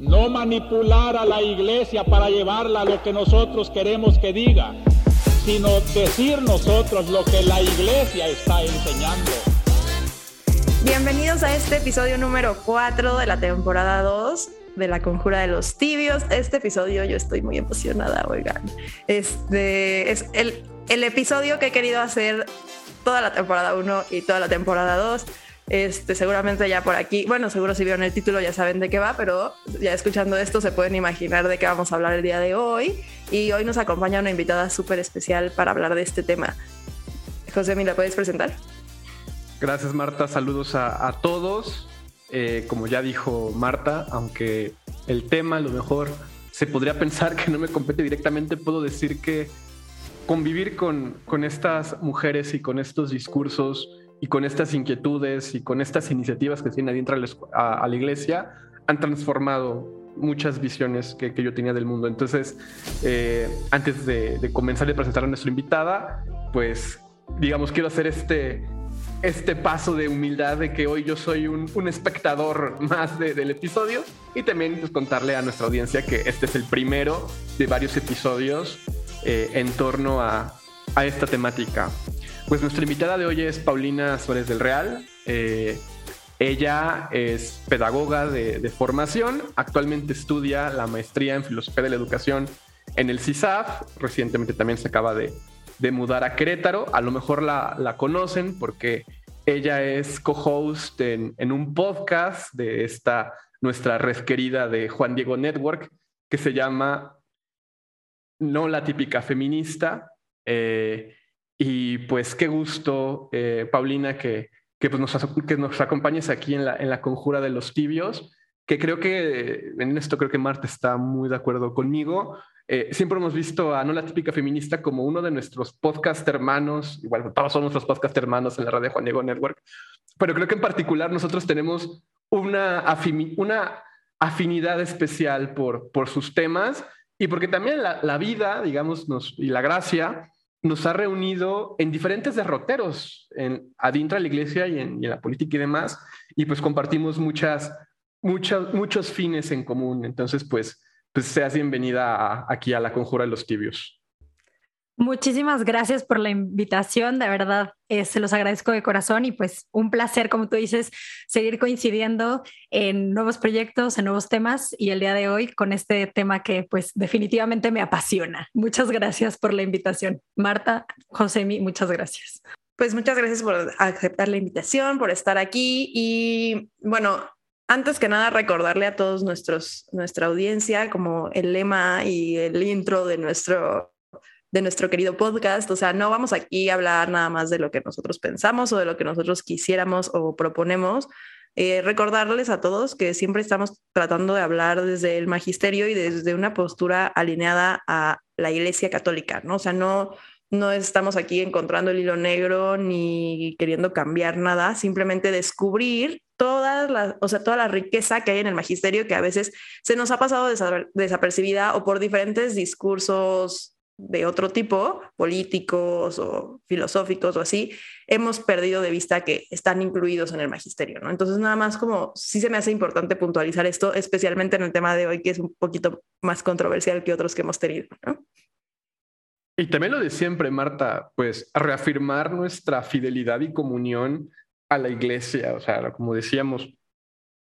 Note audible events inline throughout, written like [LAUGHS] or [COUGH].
no manipular a la iglesia para llevarla a lo que nosotros queremos que diga, sino decir nosotros lo que la iglesia está enseñando. Bienvenidos a este episodio número 4 de la temporada 2 de la conjura de los tibios. Este episodio yo estoy muy emocionada, oigan. Este es el, el episodio que he querido hacer toda la temporada 1 y toda la temporada 2. Este, seguramente ya por aquí, bueno, seguro si vieron el título ya saben de qué va, pero ya escuchando esto se pueden imaginar de qué vamos a hablar el día de hoy. Y hoy nos acompaña una invitada súper especial para hablar de este tema. José, ¿me la puedes presentar? Gracias, Marta. Saludos a, todos. Eh, como ya dijo Marta, aunque el tema a lo mejor se podría pensar que no me compete directamente, puedo decir que convivir con, con estas mujeres y con estos discursos y con estas inquietudes y con estas iniciativas que tienen adentro a la, iglesia han transformado muchas visiones que, yo tenía del mundo. Entonces, eh, antes de, comenzar y presentar a nuestra invitada, pues, digamos, quiero hacer este, este paso de humildad de que hoy yo soy un, espectador más del episodio y también pues, contarle a nuestra audiencia que este es el primero de varios episodios eh, en torno a esta temática. Pues nuestra invitada de hoy es Paulina Suárez del Real. Eh, ella es pedagoga de, formación, actualmente estudia la maestría en filosofía de la educación en el CISAF, recientemente también se acaba de, mudar a Querétaro, a lo mejor la, conocen porque ella es co-host en, un podcast de esta nuestra red querida de Juan Diego Network que se llama No la típica feminista. Eh, y pues qué gusto, eh, Paulina, que, que, pues nos, que nos acompañes aquí en la, en la conjura de los tibios, que creo que en esto creo que Marta está muy de acuerdo conmigo. Eh, siempre hemos visto a No la Típica Feminista como uno de nuestros podcast hermanos, igual todos son nuestros podcast hermanos en la radio Juan Diego Network, pero creo que en particular nosotros tenemos una, una afinidad especial por, por sus temas y porque también la, la vida, digamos, nos, y la gracia nos ha reunido en diferentes derroteros, en, adentro de la iglesia y en, la política y demás, y pues compartimos muchas, muchas, muchos fines en común. Entonces, pues, pues seas bienvenida aquí a la Conjura de los Tibios. Muchísimas gracias por la invitación, de verdad, eh, se los agradezco de corazón y pues un placer, como tú dices, seguir coincidiendo en nuevos proyectos, en nuevos temas y el día de hoy con este tema que pues definitivamente me apasiona. Muchas gracias por la invitación. Marta, Josemi, muchas gracias. Pues muchas gracias por aceptar la invitación, por estar aquí y bueno, antes que nada recordarle a todos nuestros nuestra audiencia como el lema y el intro de nuestro de nuestro querido podcast. O sea, no vamos aquí a hablar nada más de lo que nosotros pensamos o de lo que nosotros quisiéramos o proponemos. Eh, recordarles a todos que siempre estamos tratando de hablar desde el magisterio y desde una postura alineada a la Iglesia Católica, ¿no? O sea, no, no estamos aquí encontrando el hilo negro ni queriendo cambiar nada, simplemente descubrir toda la, o sea, toda la riqueza que hay en el magisterio que a veces se nos ha pasado desapercibida o por diferentes discursos de otro tipo, políticos o filosóficos o así, hemos perdido de vista que están incluidos en el magisterio, ¿no? Entonces, nada más como sí se me hace importante puntualizar esto, especialmente en el tema de hoy, que es un poquito más controversial que otros que hemos tenido, ¿no? Y también lo de siempre, Marta, pues reafirmar nuestra fidelidad y comunión a la iglesia, o sea, como decíamos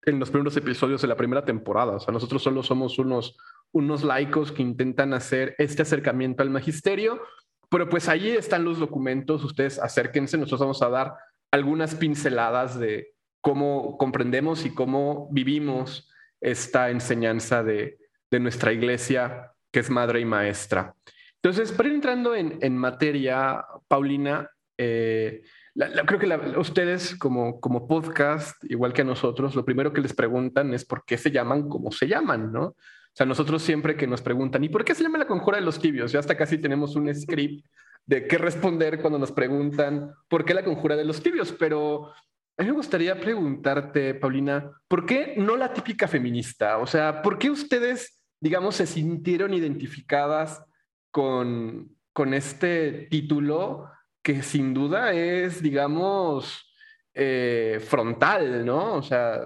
en los primeros episodios de la primera temporada, o sea, nosotros solo somos unos unos laicos que intentan hacer este acercamiento al magisterio, pero pues ahí están los documentos, ustedes acérquense, nosotros vamos a dar algunas pinceladas de cómo comprendemos y cómo vivimos esta enseñanza de, nuestra iglesia, que es madre y maestra. Entonces, para ir entrando en, materia, Paulina, eh, creo que ustedes como, podcast, igual que nosotros, lo primero que les preguntan es por qué se llaman como se llaman, ¿no? O sea, nosotros siempre que nos preguntan, ¿y por qué se llama la conjura de los tibios? Ya hasta casi tenemos un script de qué responder cuando nos preguntan por qué la conjura de los tibios, pero a mí me gustaría preguntarte, Paulina, ¿por qué no la típica feminista? O sea, ¿por qué ustedes, digamos, se sintieron identificadas con, con este título que sin duda es, digamos, eh, frontal, ¿no? O sea,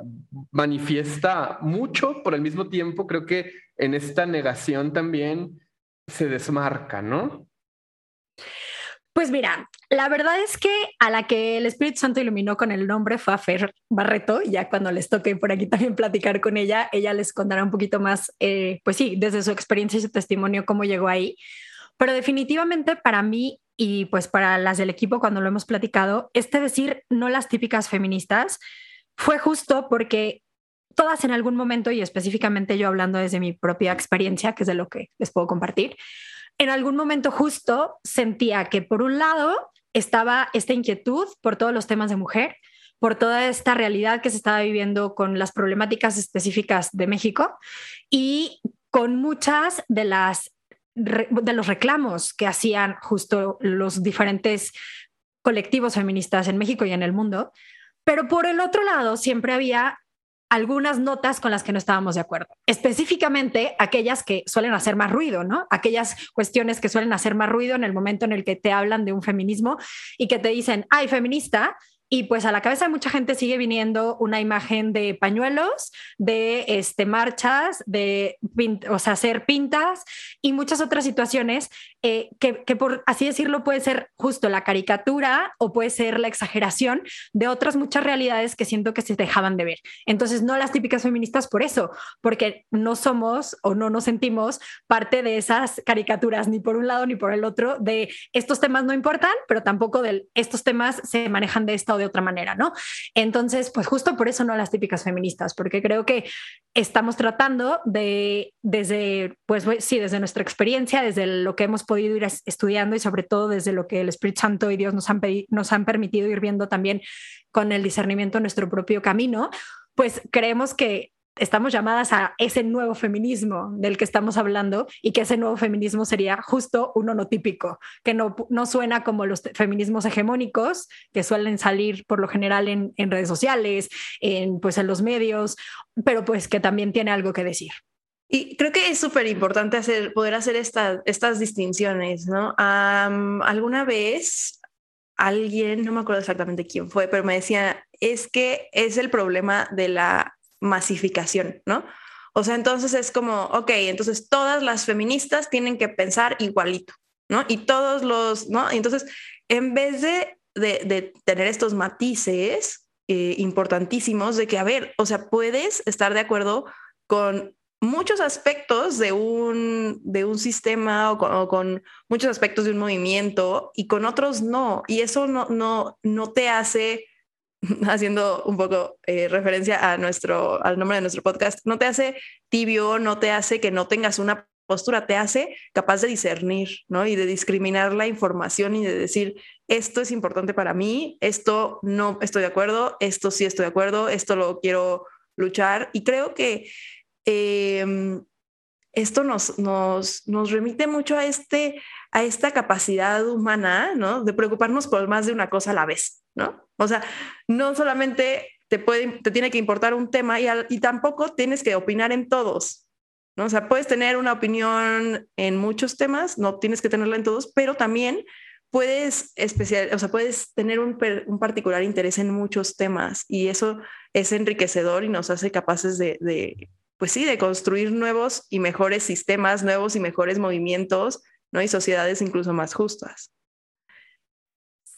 manifiesta mucho por el mismo tiempo, creo que en esta negación también se desmarca, ¿no? Pues mira, la verdad es que a la que el Espíritu Santo iluminó con el nombre fue a Fer Barreto, ya cuando les toque por aquí también platicar con ella, ella les contará un poquito más, eh, pues sí, desde su experiencia y su testimonio, cómo llegó ahí. Pero definitivamente para mí y pues para las del equipo cuando lo hemos platicado, este decir no las típicas feministas fue justo porque todas en algún momento, y específicamente yo hablando desde mi propia experiencia, que es de lo que les puedo compartir, en algún momento justo sentía que por un lado estaba esta inquietud por todos los temas de mujer, por toda esta realidad que se estaba viviendo con las problemáticas específicas de México y con muchas de las de los reclamos que hacían justo los diferentes colectivos feministas en México y en el mundo. Pero por el otro lado, siempre había algunas notas con las que no estábamos de acuerdo, específicamente aquellas que suelen hacer más ruido, ¿no? Aquellas cuestiones que suelen hacer más ruido en el momento en el que te hablan de un feminismo y que te dicen, ay, feminista, y pues a la cabeza de mucha gente sigue viniendo una imagen de pañuelos, de este, marchas, de o sea, hacer pintas y muchas otras situaciones eh, que, que, por así decirlo, puede ser justo la caricatura o puede ser la exageración de otras muchas realidades que siento que se dejaban de ver. Entonces, no las típicas feministas por eso, porque no somos o no nos sentimos parte de esas caricaturas, ni por un lado ni por el otro, de estos temas no importan, pero tampoco de estos temas se manejan de esta de otra manera, ¿no? Entonces, pues justo por eso no las típicas feministas, porque creo que estamos tratando de, desde, pues sí, desde nuestra experiencia, desde lo que hemos podido ir estudiando y sobre todo desde lo que el Espíritu Santo y Dios nos han, nos han permitido ir viendo también con el discernimiento nuestro propio camino, pues creemos que estamos llamadas a ese nuevo feminismo del que estamos hablando y que ese nuevo feminismo sería justo uno no típico, que no, no suena como los feminismos hegemónicos que suelen salir por lo general en, en redes sociales, en, pues en los medios, pero pues que también tiene algo que decir. Y creo que es súper importante hacer, poder hacer estas distinciones, ¿no? alguna vez alguien, no me acuerdo exactamente quién fue, pero me decía, es que es el problema de la masificación, ¿no? O sea, entonces es como, ok, entonces todas las feministas tienen que pensar igualito, ¿no? Y todos los, ¿no? Entonces, en vez de, de, tener estos matices eh, importantísimos de que, a ver, o sea, puedes estar de acuerdo con muchos aspectos de un, de un sistema o con, con, muchos aspectos de un movimiento y con otros no. Y eso no, no, no te hace [LAUGHS] haciendo un poco eh, referencia a nuestro, al nombre de nuestro podcast, no te hace tibio, no te hace que no tengas una postura, te hace capaz de discernir, ¿no? Y de discriminar la información y de decir, esto es importante para mí, esto no estoy de acuerdo, esto sí estoy de acuerdo, esto lo quiero luchar. Y creo que em, esto nos, nos, nos remite mucho a, este, a esta capacidad humana, ¿no? De preocuparnos por más de una cosa a la vez, ¿no? O sea, no solamente te, puede, te tiene que importar un tema y, y tampoco tienes que opinar en todos, ¿no? O sea, puedes tener una opinión en muchos temas, no tienes que tenerla en todos, pero también puedes especial, o sea, puedes tener un, un, particular interés en muchos temas y eso es enriquecedor y nos hace capaces de, de, pues sí, de construir nuevos y mejores sistemas, nuevos y mejores movimientos, ¿no? Y sociedades incluso más justas.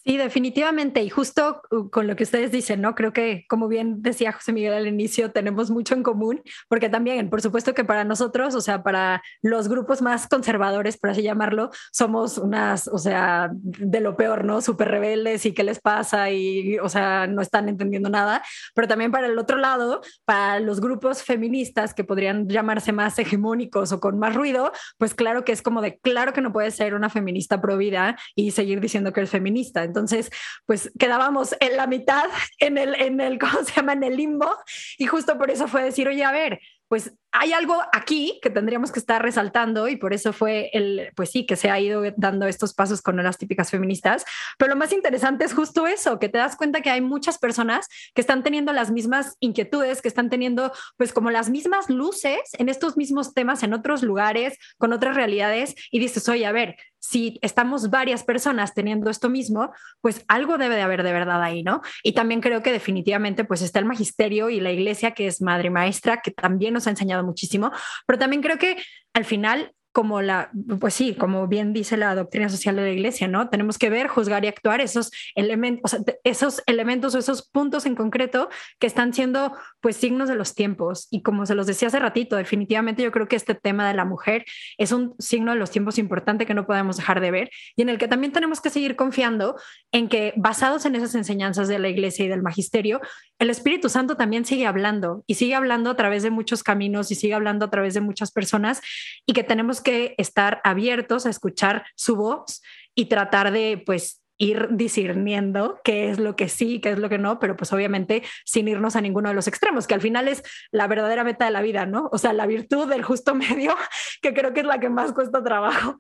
Sí, definitivamente. Y justo uh, con lo que ustedes dicen, ¿no? Creo que, como bien decía José Miguel al inicio, tenemos mucho en común, porque también, por supuesto que para nosotros, o sea, para los grupos más conservadores, por así llamarlo, somos unas, o sea, de lo peor, ¿no? Súper rebeldes y qué les pasa y, o sea, no están entendiendo nada. Pero también para el otro lado, para los grupos feministas que podrían llamarse más hegemónicos o con más ruido, pues claro que es como de, claro que no puedes ser una feminista pro vida y seguir diciendo que eres feminista entonces, pues quedábamos en la mitad, en el, en el, [LAUGHS] ¿cómo se llama? En el limbo. Y justo por eso fue decir, oye, a ver, pues hay algo aquí que tendríamos que estar resaltando y por eso fue el, pues sí, que se ha ido dando estos pasos con las típicas feministas. Pero lo más interesante es justo eso, que te das cuenta que hay muchas personas que están teniendo las mismas inquietudes, que están teniendo pues como las mismas luces en estos mismos temas en otros lugares, con otras realidades y dices, oye, a ver, si estamos varias personas teniendo esto mismo, pues algo debe de haber de verdad ahí, ¿no? Y también creo que definitivamente pues está el magisterio y la iglesia que es madre maestra, que también nos ha enseñado muchísimo, pero también creo que al final como la, pues sí, como bien dice la doctrina social de la iglesia, ¿no? Tenemos que ver, juzgar y actuar esos elementos, esos elementos o esos puntos en concreto que están siendo pues signos de los tiempos. Y como se los decía hace ratito, definitivamente yo creo que este tema de la mujer es un signo de los tiempos importante que no podemos dejar de ver y en el que también tenemos que seguir confiando en que basados en esas enseñanzas de la iglesia y del magisterio, el Espíritu Santo también sigue hablando y sigue hablando a través de muchos caminos y sigue hablando a través de muchas personas y que tenemos que estar abiertos a escuchar su voz y tratar de pues ir discerniendo qué es lo que sí, qué es lo que no, pero pues obviamente sin irnos a ninguno de los extremos, que al final es la verdadera meta de la vida, ¿no? O sea, la virtud del justo [LAUGHS] medio, que creo que es la que más cuesta trabajo.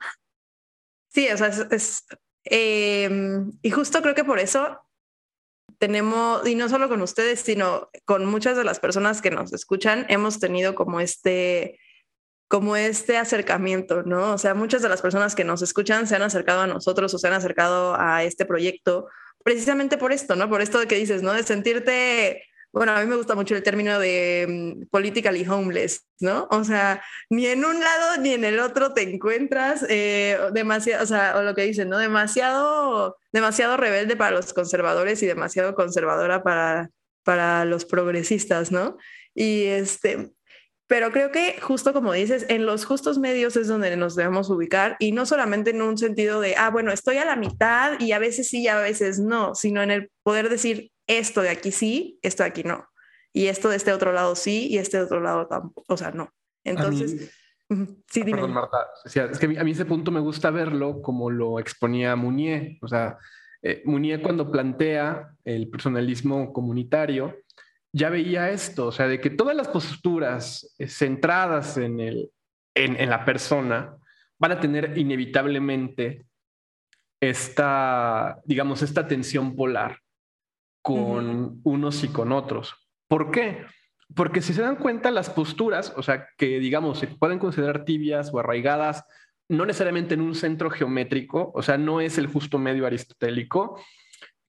Sí, o sea, es, em, y justo creo que por eso tenemos, y no solo con ustedes, sino con muchas de las personas que nos escuchan, hemos tenido como este como este acercamiento, ¿no? O sea, muchas de las personas que nos escuchan se han acercado a nosotros o se han acercado a este proyecto precisamente por esto, ¿no? Por esto que dices, ¿no? De sentirte, bueno, a mí me gusta mucho el término de um, politically homeless, ¿no? O sea, ni en un lado ni en el otro te encuentras eh, demasiado, o sea, o lo que dicen, ¿no? Demasiado, demasiado rebelde para los conservadores y demasiado conservadora para, para los progresistas, ¿no? Y este, pero creo que justo como dices, en los justos medios es donde nos debemos ubicar y no solamente en un sentido de, ah, bueno, estoy a la mitad y a veces sí y a veces no, sino en el poder decir esto de aquí sí, esto de aquí no. Y esto de este otro lado sí y este otro lado tampoco, o sea, no. Entonces, sí, dime. Perdón, Marta. es que a mí, ese punto me gusta verlo como lo exponía Munier. O sea, eh, Munier cuando plantea el personalismo comunitario, ya veía esto, o sea, de que todas las posturas eh, centradas en, el, en, la persona van a tener inevitablemente esta, digamos, esta tensión polar con unos y con otros. ¿Por qué? Porque si se dan cuenta las posturas, o sea, que digamos, se pueden considerar tibias o arraigadas, no necesariamente en un centro geométrico, o sea, no es el justo medio aristotélico,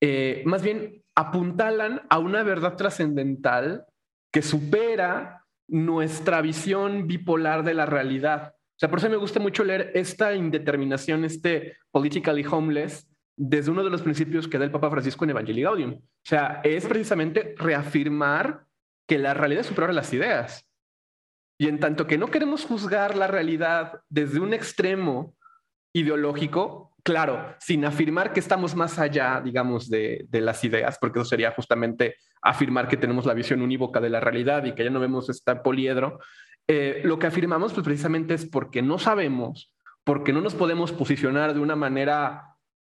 eh, más bien apuntalan a una verdad trascendental que supera nuestra visión bipolar de la realidad. O sea, por eso me gusta mucho leer esta indeterminación, este politically homeless, desde uno de los principios que da el Papa Francisco en Evangelii Gaudium. O sea, es precisamente reafirmar que la realidad es superior a las ideas. Y en tanto que no queremos juzgar la realidad desde un extremo ideológico, claro, sin afirmar que estamos más allá, digamos, de, las ideas, porque eso sería justamente afirmar que tenemos la visión unívoca de la realidad y que ya no vemos este poliedro, eh, lo que afirmamos pues precisamente es porque no sabemos, porque no nos podemos posicionar de una manera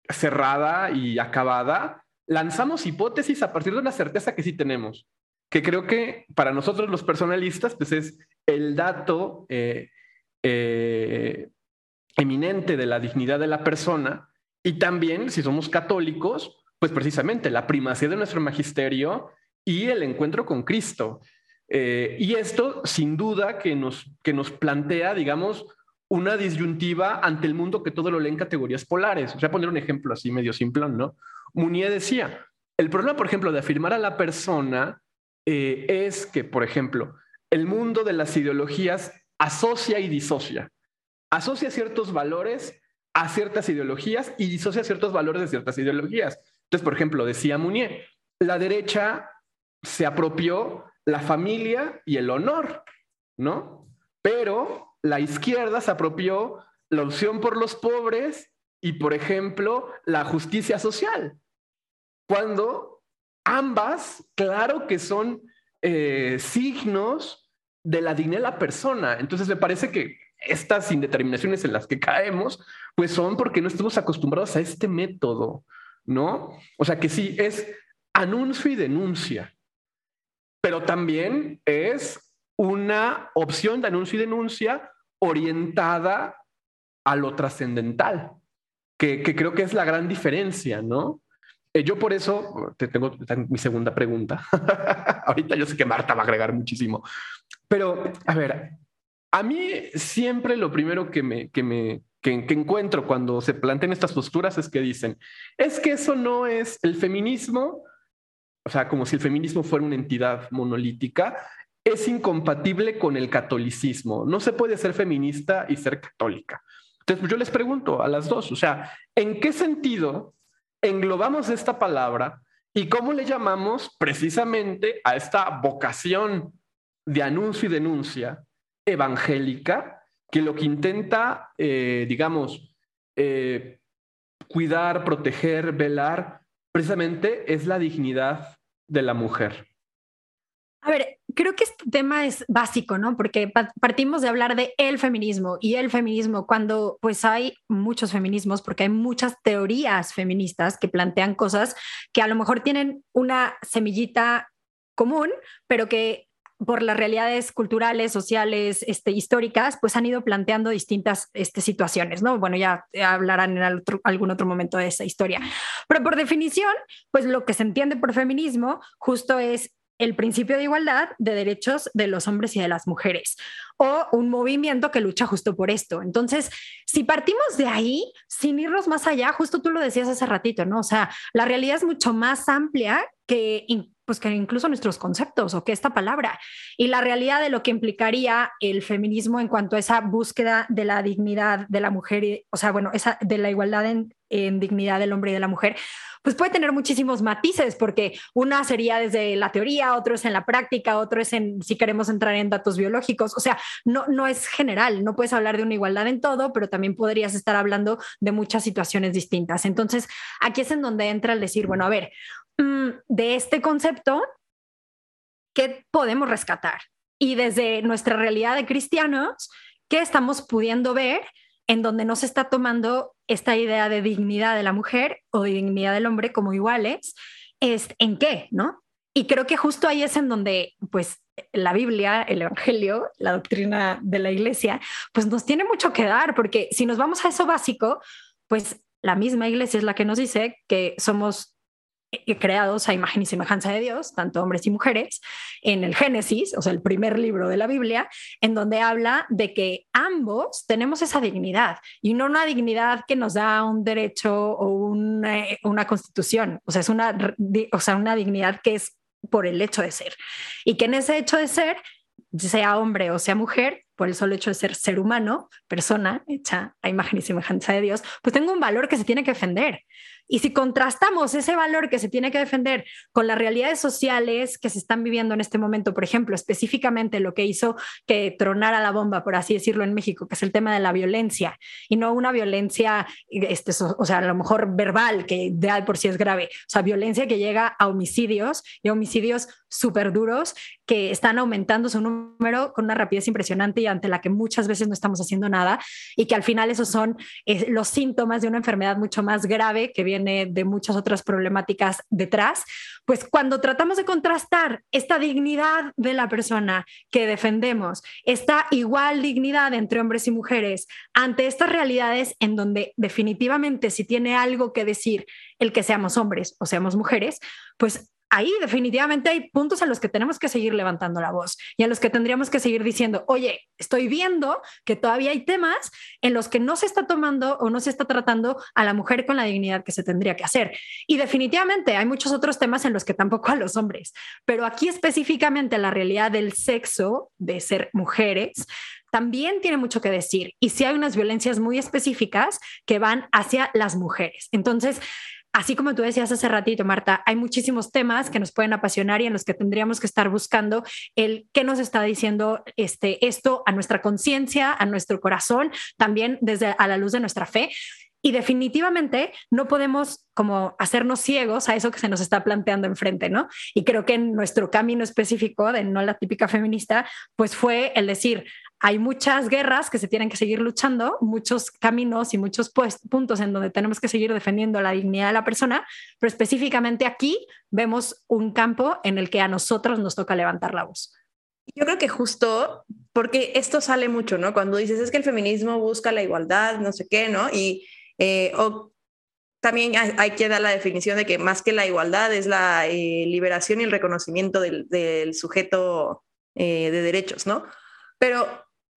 cerrada y acabada, lanzamos hipótesis a partir de una certeza que sí tenemos, que creo que para nosotros los personalistas pues es el dato eh, eh, eminente de la dignidad de la persona y también, si somos católicos, pues precisamente la primacía de nuestro magisterio y el encuentro con Cristo. Eh, y esto, sin duda, que nos, que nos plantea, digamos, una disyuntiva ante el mundo que todo lo lee en categorías polares. O sea, poner un ejemplo así medio simple, ¿no? Munier decía, el problema, por ejemplo, de afirmar a la persona eh, es que, por ejemplo, el mundo de las ideologías asocia y disocia asocia ciertos valores a ciertas ideologías y disocia ciertos valores de ciertas ideologías. Entonces, por ejemplo, decía Munier, la derecha se apropió la familia y el honor, ¿no? Pero la izquierda se apropió la opción por los pobres y, por ejemplo, la justicia social. Cuando ambas, claro que son eh, signos de la dignidad de la persona. Entonces, me parece que estas indeterminaciones en las que caemos, pues son porque no estamos acostumbrados a este método, ¿no? O sea que sí, es anuncio y denuncia, pero también es una opción de anuncio y denuncia orientada a lo trascendental, que, creo que es la gran diferencia, ¿no? Eh, yo por eso te tengo mi segunda pregunta. [LAUGHS] Ahorita yo sé que Marta va a agregar muchísimo, pero a ver, a mí siempre lo primero que me, que me que, encuentro cuando se plantean estas posturas es que dicen, es que eso no es el feminismo, o sea, como si el feminismo fuera una entidad monolítica, es incompatible con el catolicismo. No se puede ser feminista y ser católica. Entonces, yo les pregunto a las dos, o sea, ¿en qué sentido englobamos esta palabra y cómo le llamamos precisamente a esta vocación de anuncio y denuncia evangélica que lo que intenta, eh, digamos, eh, cuidar, proteger, velar, precisamente es la dignidad de la mujer. A ver, creo que este tema es básico, ¿no? Porque partimos de hablar de el feminismo y el feminismo cuando pues hay muchos feminismos, porque hay muchas teorías feministas que plantean cosas que a lo mejor tienen una semillita común, pero que por las realidades culturales, sociales, este, históricas, pues han ido planteando distintas este, situaciones, ¿no? Bueno, ya hablarán en algún otro momento de esa historia. Pero por definición, pues lo que se entiende por feminismo justo es el principio de igualdad de derechos de los hombres y de las mujeres, o un movimiento que lucha justo por esto. Entonces, si partimos de ahí, sin irnos más allá, justo tú lo decías hace ratito, ¿no? O sea, la realidad es mucho más amplia que pues que incluso nuestros conceptos o que esta palabra y la realidad de lo que implicaría el feminismo en cuanto a esa búsqueda de la dignidad de la mujer, o sea, bueno, esa de la igualdad en, en dignidad del hombre y de la mujer, pues puede tener muchísimos matices, porque una sería desde la teoría, otro es en la práctica, otro es en si queremos entrar en datos biológicos, o sea, no, no es general, no puedes hablar de una igualdad en todo, pero también podrías estar hablando de muchas situaciones distintas. Entonces, aquí es en donde entra el decir, bueno, a ver, de este concepto, ¿qué podemos rescatar? Y desde nuestra realidad de cristianos, ¿qué estamos pudiendo ver en donde no se está tomando esta idea de dignidad de la mujer o de dignidad del hombre como iguales? Es, ¿En qué? ¿No? Y creo que justo ahí es en donde, pues, la Biblia, el Evangelio, la doctrina de la iglesia, pues nos tiene mucho que dar, porque si nos vamos a eso básico, pues la misma iglesia es la que nos dice que somos creados a imagen y semejanza de Dios, tanto hombres y mujeres, en el Génesis, o sea, el primer libro de la Biblia, en donde habla de que ambos tenemos esa dignidad y no una dignidad que nos da un derecho o una, una constitución, o sea, es una, o sea, una dignidad que es por el hecho de ser y que en ese hecho de ser sea hombre o sea mujer, por el solo hecho de ser ser humano, persona hecha a imagen y semejanza de Dios, pues tengo un valor que se tiene que defender. Y si contrastamos ese valor que se tiene que defender con las realidades sociales que se están viviendo en este momento, por ejemplo, específicamente lo que hizo que tronara la bomba, por así decirlo, en México, que es el tema de la violencia, y no una violencia, este, o sea, a lo mejor verbal, que de por sí es grave, o sea, violencia que llega a homicidios y homicidios súper duros que están aumentando su número con una rapidez impresionante y ante la que muchas veces no estamos haciendo nada y que al final esos son eh, los síntomas de una enfermedad mucho más grave que viene de muchas otras problemáticas detrás, pues cuando tratamos de contrastar esta dignidad de la persona que defendemos, esta igual dignidad entre hombres y mujeres ante estas realidades en donde definitivamente si tiene algo que decir el que seamos hombres o seamos mujeres, pues ahí definitivamente hay puntos a los que tenemos que seguir levantando la voz y a los que tendríamos que seguir diciendo, oye, estoy viendo que todavía hay temas en los que no se está tomando o no se está tratando a la mujer con la dignidad que se tendría que hacer. Y definitivamente hay muchos otros temas en los que tampoco a los hombres, pero aquí específicamente la realidad del sexo, de ser mujeres, también tiene mucho que decir. Y si hay unas violencias muy específicas que van hacia las mujeres. Entonces, así como tú decías hace ratito, Marta, hay muchísimos temas que nos pueden apasionar y en los que tendríamos que estar buscando el qué nos está diciendo este, esto a nuestra conciencia, a nuestro corazón, también desde a la luz de nuestra fe. Y definitivamente no podemos como hacernos ciegos a eso que se nos está planteando enfrente, ¿no? Y creo que en nuestro camino específico de no la típica feminista, pues fue el decir, hay muchas guerras que se tienen que seguir luchando, muchos caminos y muchos pues, puntos en donde tenemos que seguir defendiendo la dignidad de la persona, pero específicamente aquí vemos un campo en el que a nosotros nos toca levantar la voz. Yo creo que justo porque esto sale mucho, ¿no? Cuando dices es que el feminismo busca la igualdad, no sé qué, ¿no? Y eh, o también hay, que dar la definición de que más que la igualdad es la eh, liberación y el reconocimiento del, del sujeto eh, de derechos, ¿no? Pero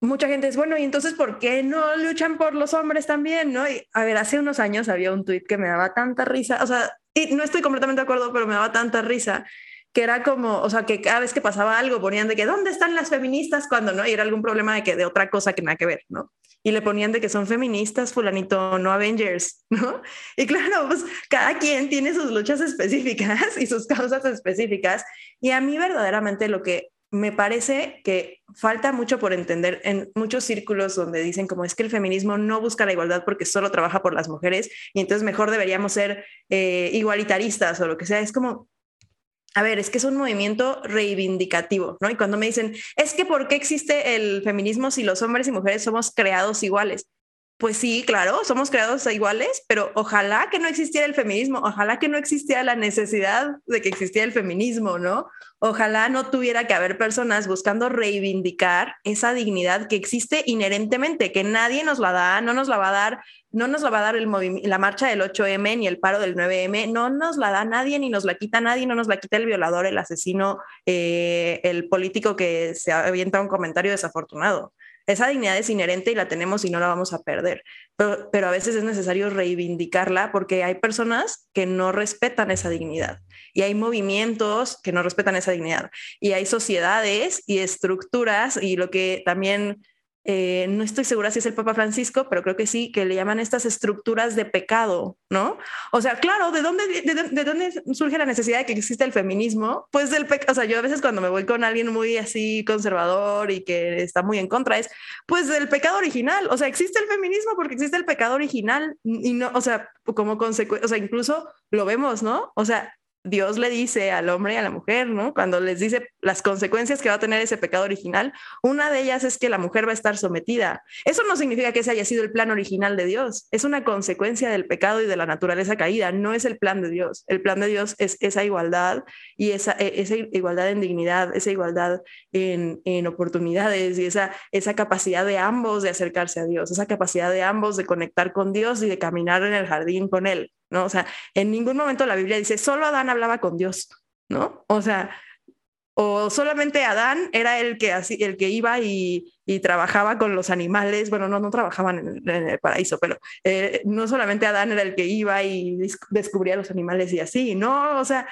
mucha gente es, bueno, ¿y entonces por qué no luchan por los hombres también, no? Y, a ver, hace unos años había un tuit que me daba tanta risa, o sea, y no estoy completamente de acuerdo, pero me daba tanta risa, que era como, o sea, que cada vez que pasaba algo ponían de que, ¿dónde están las feministas cuando no? Y era algún problema de que de otra cosa que nada que ver, ¿no? Y le ponían de que son feministas, fulanito, no Avengers, [LAUGHS] ¿no? Y claro, pues cada quien tiene sus luchas específicas [LAUGHS] y sus causas específicas. Y a mí verdaderamente lo que me parece que falta mucho por entender en muchos círculos donde dicen como es que el feminismo no busca la igualdad porque solo trabaja por las mujeres y entonces mejor deberíamos ser eh, igualitaristas o lo que sea. Es como, a ver, es que es un movimiento reivindicativo, ¿no? Y cuando me dicen, es que ¿por qué existe el feminismo si los hombres y mujeres somos creados iguales? Pues sí, claro, somos creados iguales, pero ojalá que no existiera el feminismo, ojalá que no existiera la necesidad de que existiera el feminismo, ¿no? Ojalá no tuviera que haber personas buscando reivindicar esa dignidad que existe inherentemente, que nadie nos la da, no nos la va a dar, no nos la va a dar el la marcha del 8M ni el paro del 9M, no nos la da nadie ni nos la quita nadie, no nos la quita el violador, el asesino, eh, el político que se avienta un comentario desafortunado. Esa dignidad es inherente y la tenemos y no la vamos a perder, pero, a veces es necesario reivindicarla porque hay personas que no respetan esa dignidad y hay movimientos que no respetan esa dignidad y hay sociedades y estructuras y lo que también eh, no estoy segura si es el Papa Francisco, pero creo que sí, que le llaman estas estructuras de pecado, ¿no? O sea, claro, ¿de dónde, de, dónde surge la necesidad de que exista el feminismo? Pues del pecado, o sea, yo a veces cuando me voy con alguien muy así conservador y que está muy en contra, es pues del pecado original, o sea, existe el feminismo porque existe el pecado original y no, o sea, como consecuencia, o sea, incluso lo vemos, ¿no? O sea, Dios le dice al hombre y a la mujer, ¿no? Cuando les dice las consecuencias que va a tener ese pecado original, una de ellas es que la mujer va a estar sometida. Eso no significa que ese haya sido el plan original de Dios, es una consecuencia del pecado y de la naturaleza caída, no es el plan de Dios. El plan de Dios es esa igualdad y esa, e, igualdad en dignidad, esa igualdad en, en oportunidades y esa, esa capacidad de ambos de acercarse a Dios, esa capacidad de ambos de conectar con Dios y de caminar en el jardín con Él. ¿No? O sea, en ningún momento la Biblia dice, solo Adán hablaba con Dios, ¿no? O sea, o solamente Adán era el que, así, el que iba y, trabajaba con los animales, bueno, no, no trabajaban en, el paraíso, pero eh, no solamente Adán era el que iba y descubría los animales y así, ¿no? O sea,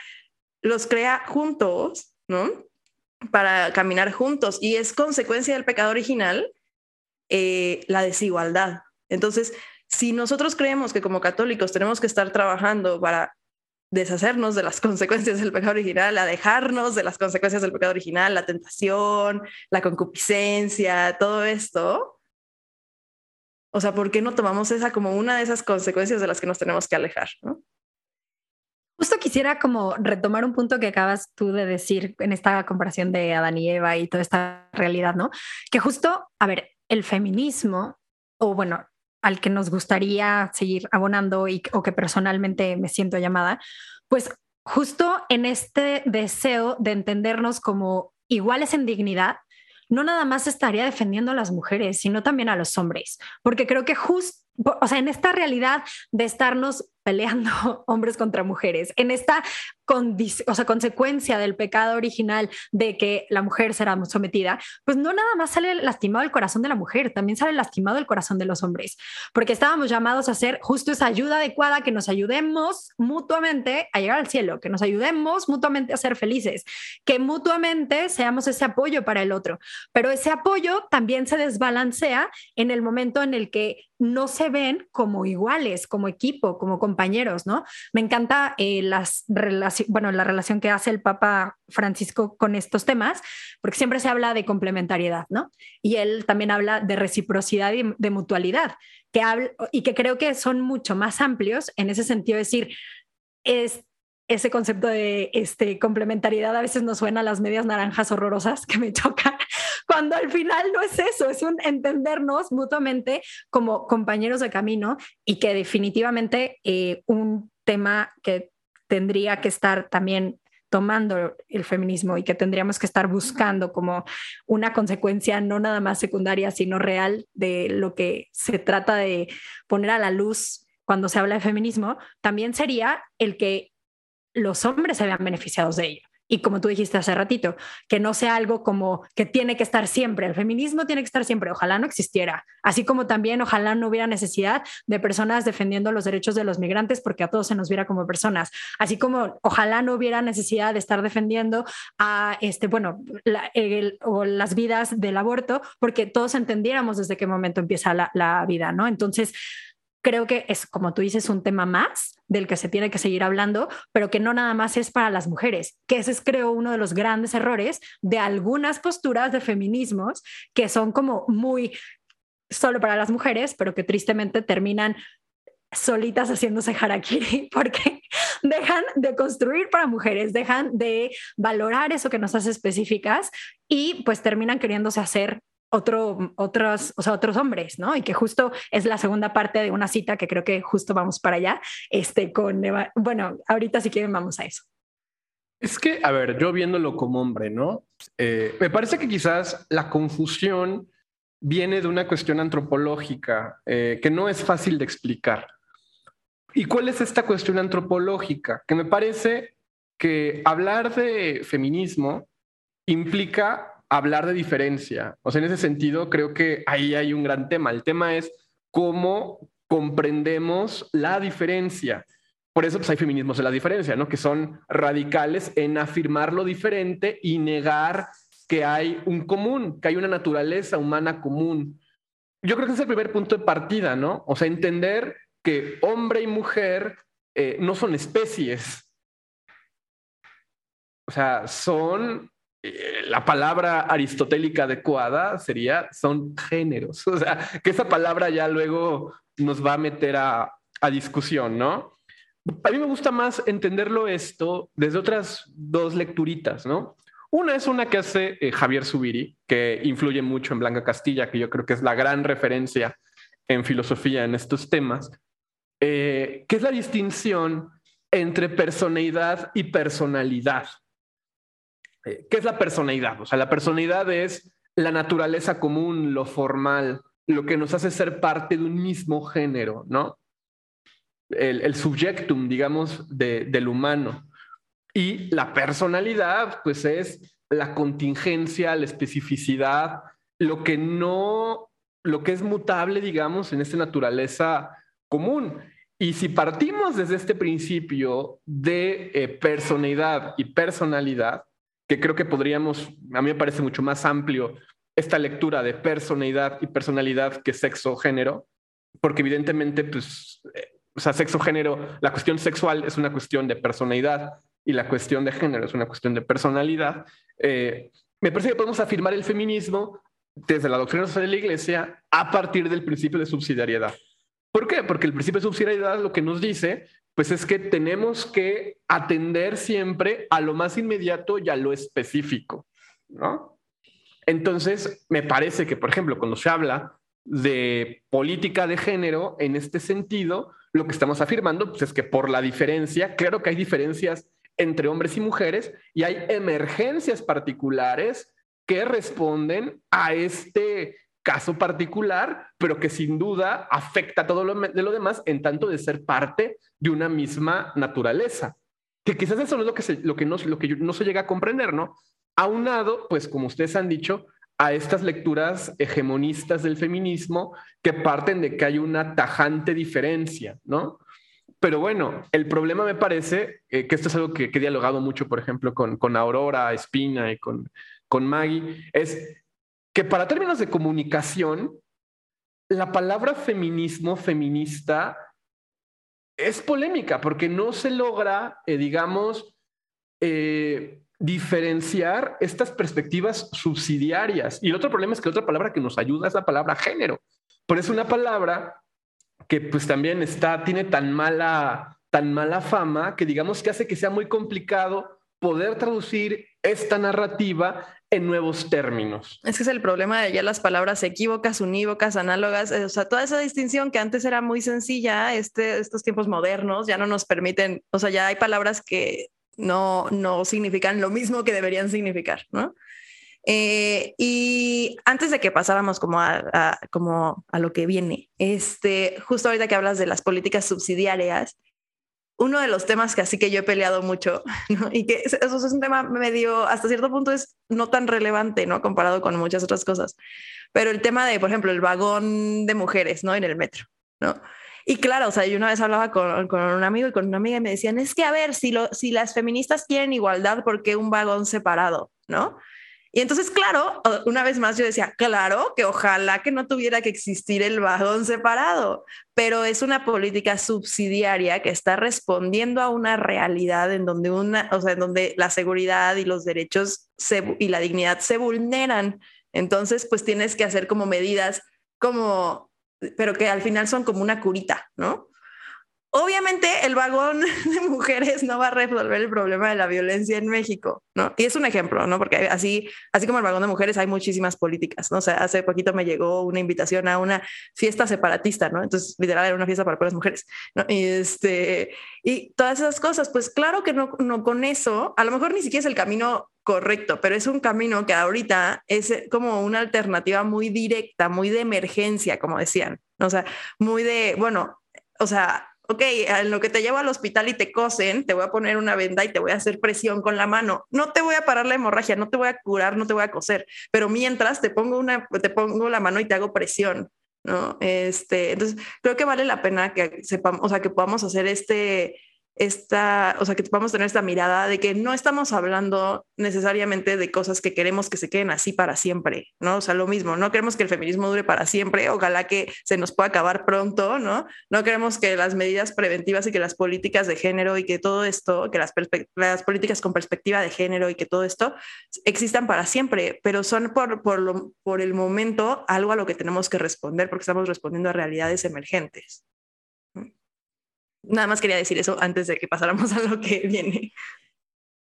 los crea juntos, ¿no? Para caminar juntos y es consecuencia del pecado original eh, la desigualdad. Entonces, si nosotros creemos que como católicos tenemos que estar trabajando para deshacernos de las [LAUGHS] consecuencias del pecado original, alejarnos de las consecuencias del pecado original, la tentación, la concupiscencia, todo esto. O sea, ¿por qué no tomamos esa como una de esas consecuencias de las que nos tenemos que alejar? Justo quisiera como retomar un punto que acabas tú de decir en esta comparación de Adán y Eva y toda esta realidad, ¿no? Que justo, a ver, el feminismo, o bueno, al que nos gustaría seguir abonando y, o que personalmente me siento llamada, pues justo en este deseo de entendernos como iguales en dignidad, no nada más estaría defendiendo a las mujeres, sino también a los hombres, porque creo que justo, o sea, en esta realidad de estarnos peleando [LAUGHS] hombres contra mujeres, en esta o sea, consecuencia del pecado original de que la mujer será sometida, pues no nada más sale lastimado el corazón de la mujer, también sale lastimado el corazón de los hombres, porque estábamos llamados a hacer justo esa ayuda adecuada, que nos ayudemos mutuamente a llegar al cielo, que nos ayudemos mutuamente a ser felices, que mutuamente seamos ese apoyo para el otro, pero ese apoyo también se desbalancea en el momento en el que no se ven como iguales, como equipo, como compañeros, ¿no? Me encanta eh, las bueno, la relación que hace el Papa Francisco con estos temas, porque siempre se habla de complementariedad, ¿no? Y él también habla de reciprocidad y de mutualidad, que habla, y que creo que son mucho más amplios en ese sentido, decir, es ese concepto de este, complementariedad a veces nos suena a las medias naranjas horrorosas que me chocan, [LAUGHS] cuando al final no es eso, es un entendernos mutuamente como compañeros de camino y que definitivamente eh, un tema que tendría que estar también tomando el feminismo y que tendríamos que estar buscando como una consecuencia no nada más secundaria, sino real de lo que se trata de poner a la luz cuando se habla de feminismo, también sería el que los hombres se vean beneficiados de ello y como tú dijiste hace ratito, que no sea algo como que tiene que estar siempre, el feminismo tiene que estar siempre, ojalá no existiera, así como también ojalá no hubiera necesidad de personas defendiendo los derechos de los migrantes porque a todos se nos viera como personas, así como ojalá no hubiera necesidad de estar defendiendo a este, bueno, o las vidas del aborto porque todos entendiéramos desde qué momento empieza la, la vida, ¿no? Entonces, creo que es, como tú dices, un tema más del que se tiene que seguir hablando, pero que no nada más es para las mujeres, que ese es, creo, uno de los grandes errores de algunas posturas de feminismos que son como muy solo para las mujeres, pero que tristemente terminan solitas haciéndose harakiri [LAUGHS] porque dejan de construir para mujeres, dejan de valorar eso que nos hace específicas y pues terminan queriéndose hacer otro, otros, o sea, otros hombres, ¿no? Y que justo es la segunda parte de una cita que creo que justo vamos para allá, este, con, bueno, ahorita si quieren vamos a eso. Es que, a ver, yo viéndolo como hombre, ¿no? Eh, me parece que quizás la confusión viene de una cuestión antropológica eh, que no es fácil de explicar. ¿Y cuál es esta cuestión antropológica? Que me parece que hablar de feminismo implica hablar de diferencia. O sea, en ese sentido, creo que ahí hay un gran tema. El tema es cómo comprendemos la diferencia. Por eso pues, hay feminismos de la diferencia, ¿no? Que son radicales en afirmar lo diferente y negar que hay un común, que hay una naturaleza humana común. Yo creo que ese es el primer punto de partida, ¿no? O sea, entender que hombre y mujer eh, no son especies. O sea, son la palabra aristotélica adecuada sería son géneros. [LAUGHS] O sea, que esa palabra ya luego nos va a meter a, discusión, ¿no? A mí me gusta más entenderlo esto desde otras dos lecturitas, ¿no? Una es una que hace eh, Javier Subiri, que influye mucho en Blanca Castilla, que yo creo que es la gran referencia en filosofía en estos temas, eh, que es la distinción entre personalidad y personalidad. Eh, ¿Qué es la personalidad? O sea, la personalidad es la naturaleza común, lo formal, lo que nos hace ser parte de un mismo género, ¿no? El, subjectum, digamos, del humano. Y la personalidad, pues es la contingencia, la especificidad, lo que no, lo que es mutable, digamos, en esta naturaleza común. Y si partimos desde este principio de eh, personalidad y personalidad, que creo que podríamos, a mí me parece mucho más amplio esta lectura de personalidad y personalidad que sexo género, porque evidentemente, pues, eh, o sea, sexo género, la cuestión sexual es una cuestión de personalidad y la cuestión de género es una cuestión de personalidad. Eh, me parece que podemos afirmar el feminismo desde la doctrina social de la Iglesia a partir del principio de subsidiariedad. ¿Por qué? Porque el principio de subsidiariedad lo que nos dice pues es que tenemos que atender siempre a lo más inmediato y a lo específico, ¿no? Entonces, me parece que, por ejemplo, cuando se habla de política de género, en este sentido, lo que estamos afirmando pues, es que por la diferencia, claro que hay diferencias entre hombres y mujeres y hay emergencias particulares que responden a este caso particular, pero que sin duda afecta todo lo, de lo demás en tanto de ser parte de una misma naturaleza. Que quizás eso no es lo que, lo que, no, lo que no se llega a comprender, ¿no? Aunado, pues como ustedes han dicho, a estas lecturas hegemonistas del feminismo que parten de que hay una tajante diferencia, ¿no? Pero bueno, el problema me parece, eh, que esto es algo que, he dialogado mucho, por ejemplo, con, con Aurora, Espina y con, con Maggie, es que para términos de comunicación, la palabra feminismo, feminista, es polémica porque no se logra, eh, digamos, eh, diferenciar estas perspectivas subsidiarias. Y el otro problema es que otra palabra que nos ayuda es la palabra género. Pero es una palabra que pues también está, tiene tan mala, tan mala fama que digamos que hace que sea muy complicado poder traducir esta narrativa en nuevos términos. Es que es el problema de ya las palabras equívocas, unívocas, análogas, eh, o sea, toda esa distinción que antes era muy sencilla, este, estos tiempos modernos ya no nos permiten, o sea, ya hay palabras que no, no significan lo mismo que deberían significar, ¿no? Eh, y antes de que pasáramos como a, como a lo que viene, este, justo ahorita que hablas de las políticas subsidiarias, uno de los temas que así que yo he peleado mucho [LAUGHS] y que eso es un tema medio, hasta cierto punto es no tan relevante, ¿no? Comparado con muchas otras cosas. Pero el tema de, por ejemplo, el vagón de mujeres, ¿no? En el metro, ¿no? Y claro, o sea, yo una vez hablaba con, con, un amigo y con una amiga y me decían, es que a ver, si, lo, si las feministas quieren igualdad, ¿por qué un vagón separado? ¿No? Y entonces, claro, una vez más yo decía, claro, que ojalá que no tuviera que existir el vagón separado, pero es una política subsidiaria que está respondiendo a una realidad en donde una, o sea, en donde la seguridad y los derechos y la dignidad se vulneran. Entonces, pues tienes que hacer como medidas como, pero que al final son como una curita, ¿no? Obviamente el vagón [LAUGHS] de mujeres no va a resolver el problema de la violencia en México, ¿no? Y es un ejemplo, ¿no? Porque así, así como el vagón de mujeres hay muchísimas políticas, ¿no? O sea, hace poquito me llegó una invitación a una fiesta separatista, ¿no? Entonces, literal, era una fiesta para las mujeres, ¿no? Y, este, y todas esas cosas, pues claro que no, no con eso, a lo mejor ni siquiera es el camino correcto, pero es un camino que ahorita es como una alternativa muy directa, muy de emergencia, como decían, o sea, muy de, bueno, o sea, ok, en lo que te llevo al hospital y te cosen, te voy a poner una venda y te voy a hacer presión con la mano. No te voy a parar la hemorragia, no te voy a curar, no te voy a coser, pero mientras te pongo una, te pongo la mano y te hago presión, ¿no? Este, entonces creo que vale la pena que sepamos, o sea, que podamos hacer este, esta, o sea, que vamos a tener esta mirada de que no estamos hablando necesariamente de cosas que queremos que se queden así para siempre, ¿no? O sea, lo mismo, no queremos que el feminismo dure para siempre, ojalá que se nos pueda acabar pronto, ¿no? No queremos que las medidas preventivas y que las políticas de género y que todo esto, que las, políticas con perspectiva de género y que todo esto existan para siempre, pero son por, por, lo, por el momento algo a lo que tenemos que responder porque estamos respondiendo a realidades emergentes. Nada más quería decir eso antes de que pasáramos [LAUGHS] a lo que viene.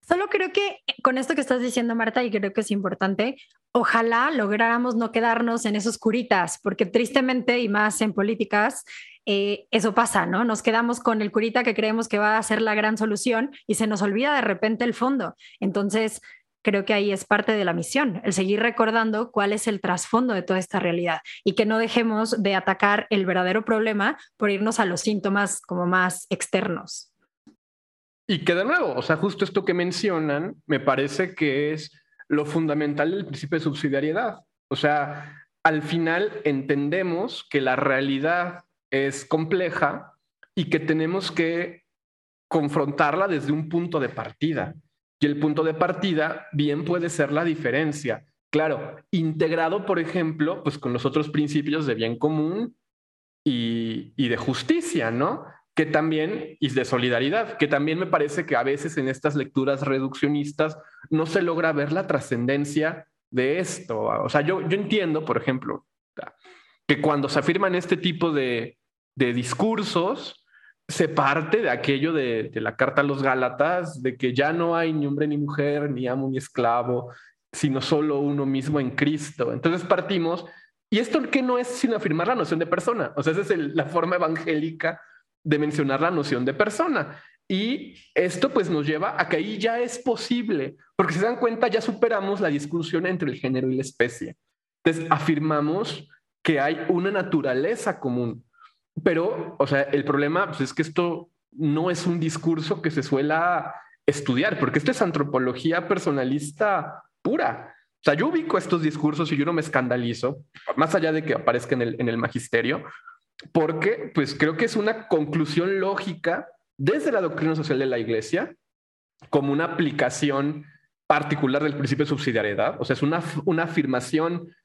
Solo creo que con esto que estás diciendo, Marta, y creo que es importante, ojalá lográramos no quedarnos en esos curitas, porque tristemente y más en políticas, eh, eso pasa, ¿no? Nos quedamos con el curita que creemos que va a ser la gran solución y se nos olvida de repente el fondo. Entonces, creo que ahí es parte de la misión, el seguir recordando cuál es el trasfondo de toda esta realidad y que no dejemos de atacar el verdadero problema por irnos a los síntomas como más externos. Y que de nuevo, o sea, justo esto que mencionan, me parece que es lo fundamental del principio de subsidiariedad. O sea, al final entendemos que la realidad es compleja y que tenemos que confrontarla desde un punto de partida. Y el punto de partida bien puede ser la diferencia. Claro, integrado, por ejemplo, pues con los otros principios de bien común y, de justicia, ¿no? Que también, y de solidaridad, que también me parece que a veces en estas lecturas reduccionistas no se logra ver la trascendencia de esto. O sea, yo, yo entiendo, por ejemplo, que cuando se afirman este tipo de, de discursos, se parte de aquello de, la carta a los Gálatas, de que ya no hay ni hombre ni mujer, ni amo ni esclavo, sino solo uno mismo en Cristo. Entonces partimos, y esto que no es sino afirmar la noción de persona, o sea, esa es la forma evangélica de mencionar la noción de persona. Y esto pues nos lleva a que ahí ya es posible, porque si se dan cuenta ya superamos la discusión entre el género y la especie. Entonces afirmamos que hay una naturaleza común, pero, o sea, el problema pues, es que esto no es un discurso que se suela estudiar, porque esto es antropología personalista pura. O sea, yo ubico estos discursos y yo no me escandalizo, más allá de que aparezca en el, magisterio, porque pues creo que es una conclusión lógica desde la doctrina social de la Iglesia como una aplicación particular del principio de subsidiariedad. O sea, es una afirmación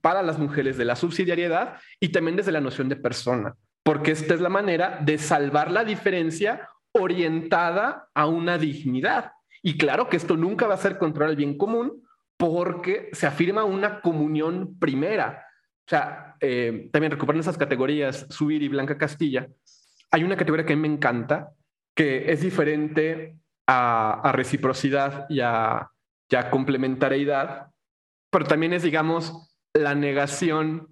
para las mujeres de la subsidiariedad y también desde la noción de persona porque esta es la manera de salvar la diferencia orientada a una dignidad. Y claro que esto nunca va a ser contra el bien común porque se afirma una comunión primera. O sea, eh, también recuperan esas categorías, Subir y Blanca Castilla. Hay una categoría que a mí me encanta, que es diferente a, reciprocidad y a, y a complementariedad, pero también es, digamos, la negación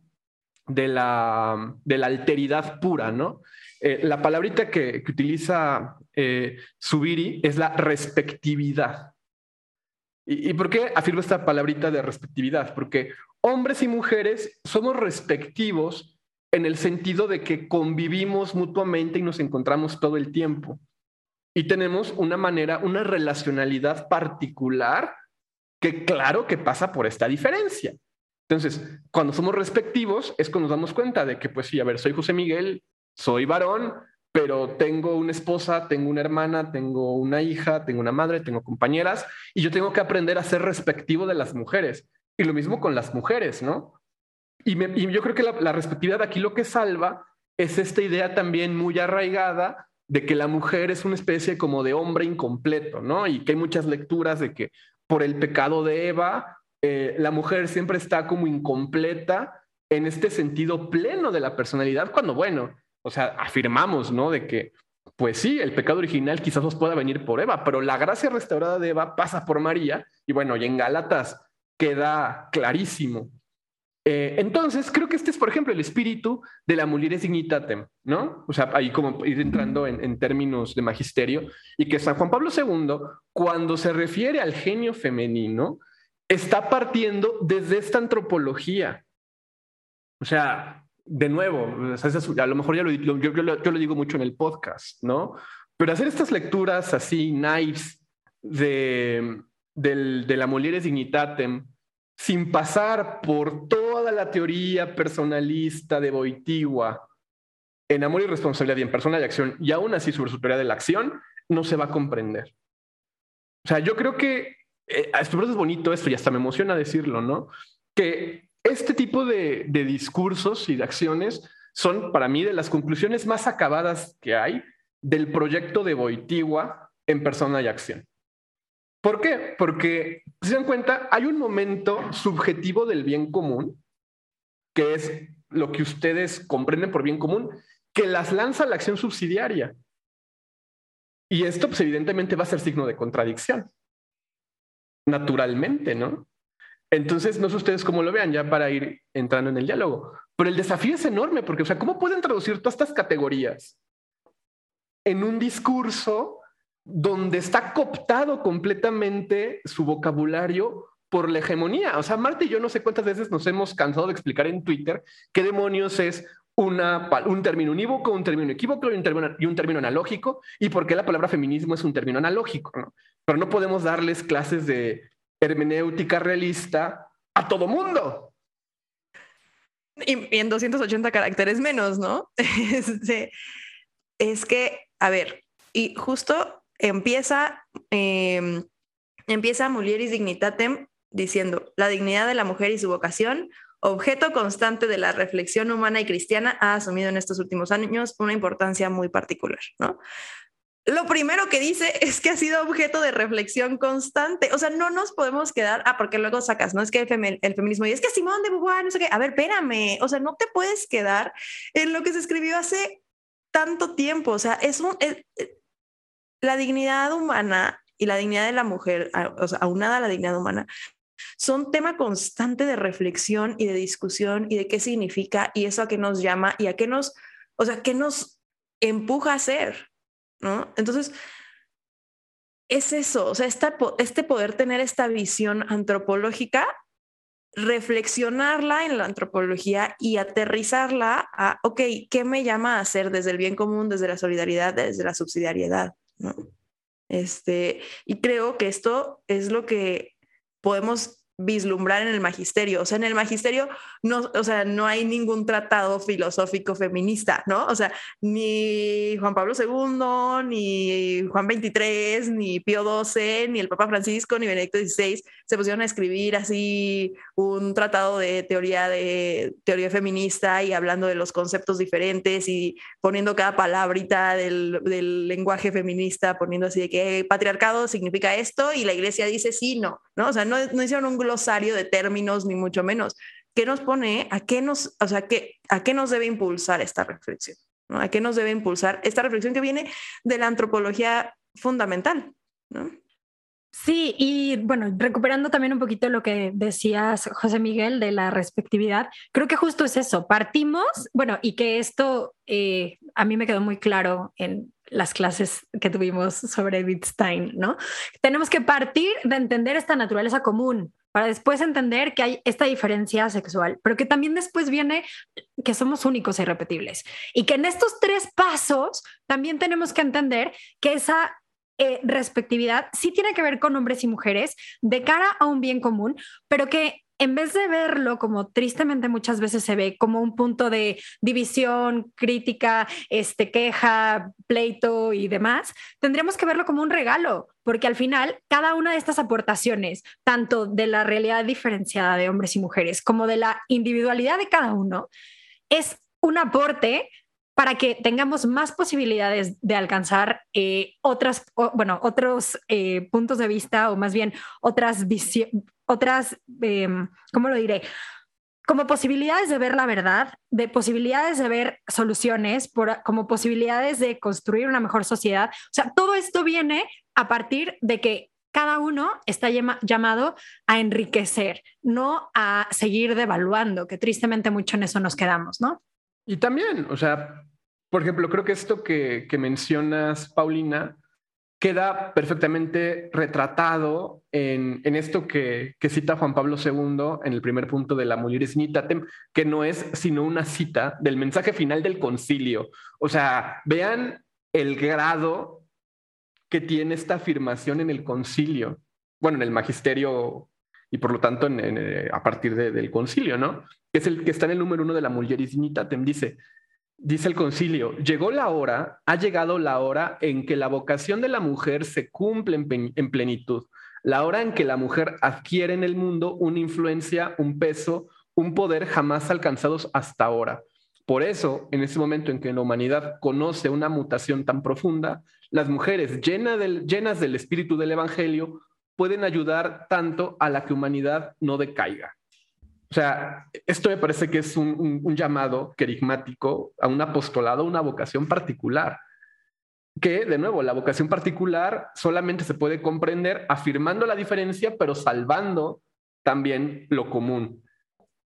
de la, de la alteridad pura, ¿no? Eh, la palabrita que, utiliza eh, Subiri es la respectividad. ¿Y, ¿Y por qué afirmo esta palabrita de respectividad? Porque hombres y mujeres somos respectivos en el sentido de que convivimos mutuamente y nos encontramos todo el tiempo. Y tenemos una manera, una relacionalidad particular que claro que pasa por esta diferencia. Entonces, cuando somos respectivos es cuando nos damos cuenta de que, pues sí, a ver, soy José Miguel, soy varón, pero tengo una esposa, tengo una hermana, tengo una hija, tengo una madre, tengo compañeras, y yo tengo que aprender a ser respectivo de las mujeres. Y lo mismo con las mujeres, ¿no? Y, yo creo que la, la respectividad aquí lo que salva es esta idea también muy arraigada de que la mujer es una especie como de hombre incompleto, ¿no? Y que hay muchas lecturas de que por el pecado de Eva, eh, la mujer siempre está como incompleta en este sentido pleno de la personalidad, cuando, bueno, o sea, afirmamos, ¿no? De que, pues sí, el pecado original quizás nos pueda venir por Eva, pero la gracia restaurada de Eva pasa por María, y bueno, y en Gálatas queda clarísimo. Eh, entonces, creo que este es, por ejemplo, el espíritu de la es dignitatem, ¿no? O sea, ahí como ir entrando en, en, términos de magisterio, y que San Juan Pablo II, cuando se refiere al genio femenino, está partiendo desde esta antropología. O sea, de nuevo, a lo mejor ya lo, yo, yo, lo digo mucho en el podcast, ¿no? Pero hacer estas lecturas así, nice, de, la Molieres Dignitatem, sin pasar por toda la teoría personalista de Boitigua en Amor y Responsabilidad y en Persona de Acción, y aún así sobre su teoría de la acción, no se va a comprender. O sea, yo creo que eh, es bonito esto y hasta me emociona decirlo, ¿no? Que este tipo de, discursos y de acciones son para mí de las conclusiones más acabadas que hay del proyecto de Boitigua en persona y acción. ¿Por qué? Porque, si se dan cuenta, hay un momento subjetivo del bien común, que es lo que ustedes comprenden por bien común, que las lanza la acción subsidiaria. Y esto, pues, evidentemente, va a ser signo de contradicción. Naturalmente, ¿no? Entonces, no sé ustedes cómo lo vean ya para ir entrando en el diálogo. Pero el desafío es enorme porque, o sea, ¿cómo pueden traducir todas estas categorías en un discurso donde está cooptado completamente su vocabulario por la hegemonía? O sea, Marta y yo no sé cuántas veces nos hemos cansado de explicar en Twitter qué demonios es una, un término unívoco, un término equívoco y un término, y un término analógico, y por qué la palabra feminismo es un término analógico. ¿no? Pero no podemos darles clases de hermenéutica realista a todo mundo. Y, en 280 caracteres menos, ¿no? [LAUGHS] Este, es que, a ver, y justo empieza, eh, empieza Mulieris Dignitatem diciendo, la dignidad de la mujer y su vocación, objeto constante de la reflexión humana y cristiana, ha asumido en estos últimos años una importancia muy particular, ¿no? lo primero que dice [LAUGHS] es que ha sido objeto de reflexión constante. O sea, no nos podemos quedar, ah, porque luego sacas, no es que el, feminismo, y es que Simón de Beauvoir, no sé qué, a ver, espérame, o sea, no te puedes quedar en lo que se escribió hace tanto tiempo. O sea, es un, eh, la dignidad humana y la dignidad de la mujer, o sea, aunada a la dignidad humana, son tema constante de reflexión y de discusión y de qué significa y eso a qué nos llama y a qué nos, o sea, qué nos empuja a ser. Entonces, es eso, o sea, este poder tener esta visión antropológica, reflexionarla en la antropología y aterrizarla a, ok, ¿qué me llama a hacer desde el bien común, desde la solidaridad, desde la subsidiariedad? Este, y creo que esto es lo que podemos vislumbrar en el magisterio. O sea, en el magisterio no, o sea, no hay ningún tratado filosófico feminista, ¿no? O sea, ni Juan Pablo II, ni Juan XXIII, ni Pío XII, ni el Papa Francisco, ni Benedicto XVI se pusieron a escribir así un tratado de teoría de teoría feminista y hablando de los conceptos diferentes y poniendo cada palabrita del, del lenguaje feminista, poniendo así de que patriarcado significa esto y la iglesia dice sí, no, ¿no? O sea, no, hicieron un glosario de términos, ni mucho menos. ¿Qué nos pone, a qué nos, o sea, qué, a qué nos debe impulsar esta reflexión? ¿A qué nos debe impulsar esta reflexión que viene de la antropología fundamental? ¿no? Sí, y bueno, recuperando también un poquito lo que decías, José Miguel, de la respectividad, creo que justo es eso, partimos, bueno, y que esto eh, a mí me quedó muy claro en, las clases que tuvimos sobre Edith Stein, ¿no? Tenemos que partir de entender esta naturaleza común para después entender que hay esta diferencia sexual, pero que también después viene que somos únicos e irrepetibles. Y que en estos tres pasos también tenemos que entender que esa eh, respectividad sí tiene que ver con hombres y mujeres de cara a un bien común, pero que en vez de verlo como tristemente muchas veces se ve como un punto de división, crítica, este, queja, pleito y demás, tendríamos que verlo como un regalo, porque al final cada una de estas aportaciones, tanto de la realidad diferenciada de hombres y mujeres como de la individualidad de cada uno, es un aporte para que tengamos más posibilidades de alcanzar eh, bueno, otros eh, puntos de vista o más bien otras visiones, otras, em, ¿cómo lo diré? Como posibilidades de ver la verdad, de posibilidades de ver soluciones, como posibilidades de construir una mejor sociedad. O sea, todo esto viene a partir de que cada uno está llamado a enriquecer, no a seguir devaluando, que tristemente mucho en eso nos quedamos, ¿no? Y también, o sea, por ejemplo, creo que esto que, mencionas, Paulina, queda perfectamente retratado en, esto que, cita Juan Pablo II en el primer punto de la Mulieris Nitatem, que no es sino una cita del mensaje final del concilio. O sea, vean el grado que tiene esta afirmación en el concilio, bueno, en el magisterio y por lo tanto eh, a partir del concilio, ¿no? Que es el que está en el número uno de la Mulieris Nitatem, dice, dice el concilio, llegó la hora, ha llegado la hora en que la vocación de la mujer se cumple en, plenitud, la hora en que la mujer adquiere en el mundo una influencia, un peso, un poder jamás alcanzados hasta ahora. Por eso, en ese momento en que la humanidad conoce una mutación tan profunda, las mujeres llenas del espíritu del Evangelio pueden ayudar tanto a la que humanidad no decaiga. O sea, esto me parece que es un, llamado querigmático a un apostolado, una vocación particular. Que, de nuevo, la vocación particular solamente se puede comprender afirmando la diferencia, pero salvando también lo común.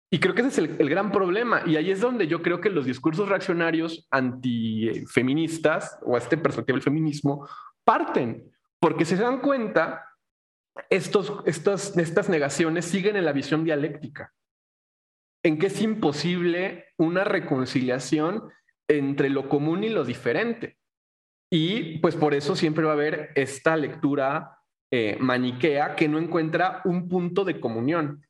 Y creo que ese es el, gran problema. Y ahí es donde yo creo que los discursos reaccionarios antifeministas o a este perspectiva del feminismo parten, porque se dan cuenta, estos, estas negaciones siguen en la visión dialéctica en que es imposible una reconciliación entre lo común y lo diferente. Y pues por eso siempre va a haber esta lectura eh, maniquea que no encuentra un punto de comunión,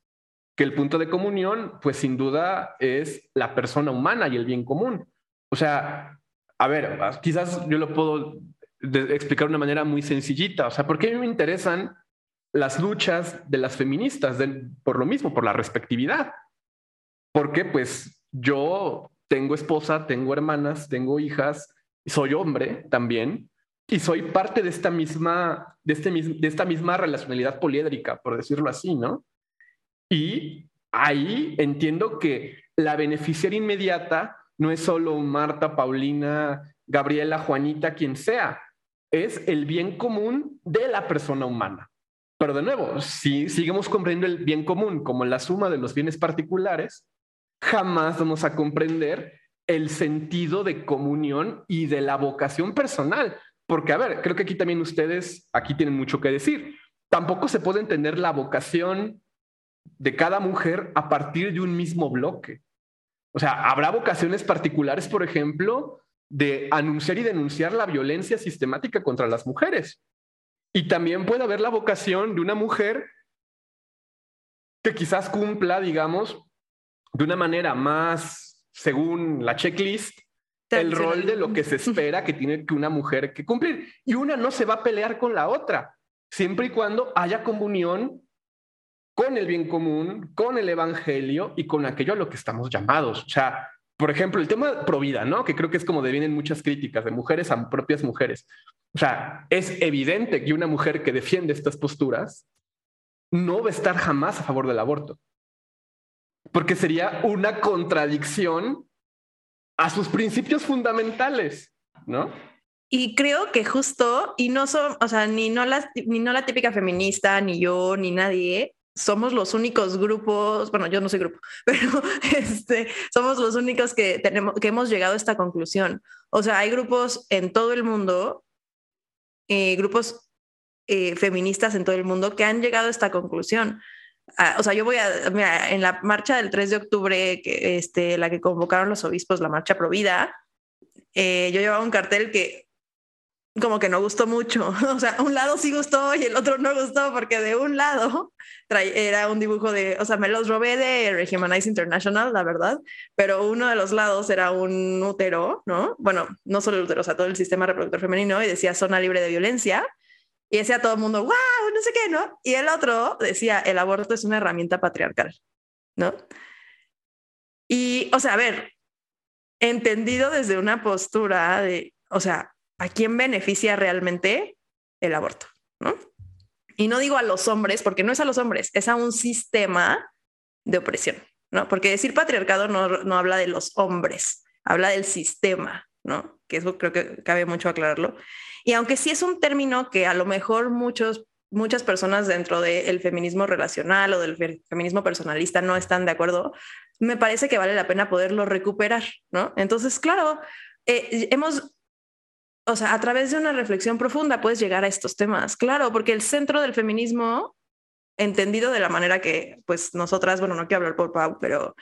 que el punto de comunión pues sin duda es la persona humana y el bien común. O sea, a ver, quizás yo lo puedo explicar de una manera muy sencillita, o sea, ¿por qué me interesan las luchas de las feministas? por lo mismo, por la respectividad porque pues yo tengo esposa, tengo hermanas, tengo hijas, soy hombre también y soy parte de esta misma, de, este, de esta misma relacionalidad poliédrica, por decirlo así, ¿no? Y ahí entiendo que la beneficiaria inmediata no es solo Marta, Paulina, Gabriela, Juanita, quien sea, es el bien común de la persona humana. Pero de nuevo, si seguimos comprendiendo el bien común como la suma de los bienes particulares, jamás vamos a comprender el sentido de comunión y de la vocación personal. Porque, a ver, creo que aquí también ustedes, aquí tienen mucho que decir. Tampoco se puede entender la vocación de cada mujer a partir de un mismo bloque. O sea, habrá vocaciones particulares, por ejemplo, de anunciar y denunciar la violencia sistemática contra las mujeres. Y también puede haber la vocación de una mujer que quizás cumpla, digamos, de una manera más, según la checklist, el rol de lo que se espera que tiene que una mujer que cumplir. Y una no se va a pelear con la otra, siempre y cuando haya comunión con el bien común, con el evangelio y con aquello a lo que estamos llamados. O sea, por ejemplo, el tema pro vida, ¿no? Que creo que es como devienen muchas críticas de mujeres a propias mujeres. O sea, es evidente que una mujer que defiende estas posturas no va a estar jamás a favor del aborto porque sería una contradicción a sus principios fundamentales, ¿no? Y creo que justo, y no son, o sea, ni no, la, ni no la típica feminista, ni yo, ni nadie, somos los únicos grupos, bueno, yo no soy grupo, [LAUGHS] pero este, somos los únicos que, tenemos, que hemos llegado a esta conclusión. O sea, hay grupos en todo el mundo, eh, grupos eh, feministas en todo el mundo que han llegado a esta conclusión. Ah, o sea, yo voy a, mira, en la marcha del 3 de octubre, que, este, la que convocaron los obispos, la marcha Provida, eh, yo llevaba un cartel que como que no gustó mucho. [LAUGHS] O sea, un lado sí gustó y el otro no gustó porque de un lado [LAUGHS] era un dibujo de, o sea, me los robé de Rehumanize International, la verdad, pero uno de los lados era un útero, ¿no? Bueno, no solo el útero, o sea, todo el sistema reproductor femenino y decía zona libre de violencia. Y decía todo el mundo, wow, no sé qué, ¿no? Y el otro decía, el aborto es una herramienta patriarcal, ¿no? Y, o sea, a ver, entendido desde una postura de, o sea, ¿a quién beneficia realmente el aborto? ¿no? Y no digo a los hombres, porque no es a los hombres, es a un sistema de opresión, ¿no? Porque decir patriarcado no, no habla de los hombres, habla del sistema, ¿no? Que eso creo que cabe mucho aclararlo. Y aunque sí es un término que a lo mejor muchos, muchas personas dentro del feminismo relacional o del feminismo personalista no están de acuerdo, me parece que vale la pena poderlo recuperar, ¿no? Entonces, claro, eh, hemos o sea, a través de una reflexión profunda puedes llegar a estos temas, claro, porque el centro del feminismo, entendido de la manera que, pues nosotras, bueno, no quiero hablar por Pau, pero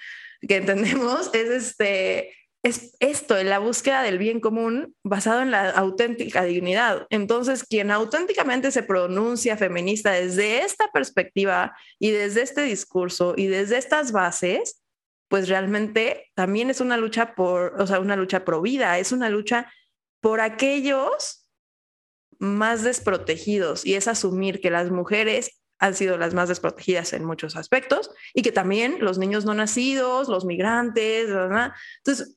que entendemos, [LAUGHS] es este, es esto, en la búsqueda del bien común basado en la auténtica dignidad. Entonces, quien auténticamente se pronuncia feminista desde esta perspectiva y desde este discurso y desde estas bases, pues realmente también es una lucha por, o sea, una lucha pro vida, es una lucha por aquellos más desprotegidos y es asumir que las mujeres han sido las más desprotegidas en muchos aspectos y que también los niños no nacidos, los migrantes, entonces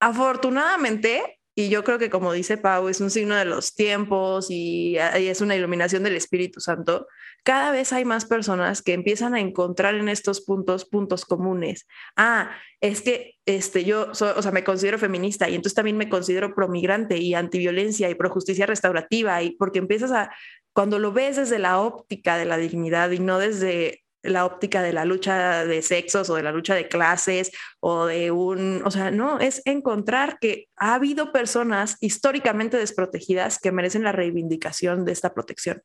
afortunadamente y yo creo que como dice Pau, es un signo de los tiempos y, es una iluminación del Espíritu Santo. Cada vez hay más personas que empiezan a encontrar en estos puntos puntos comunes. Ah, es que este, yo, o sea, me considero feminista y entonces también me considero promigrante y antiviolencia y pro justicia restaurativa y porque empiezas a, cuando lo ves desde la óptica de la dignidad y no desde la óptica de la lucha de sexos o de la lucha de clases o de un, o sea, no, es encontrar que ha habido personas históricamente desprotegidas que merecen la reivindicación de esta protección.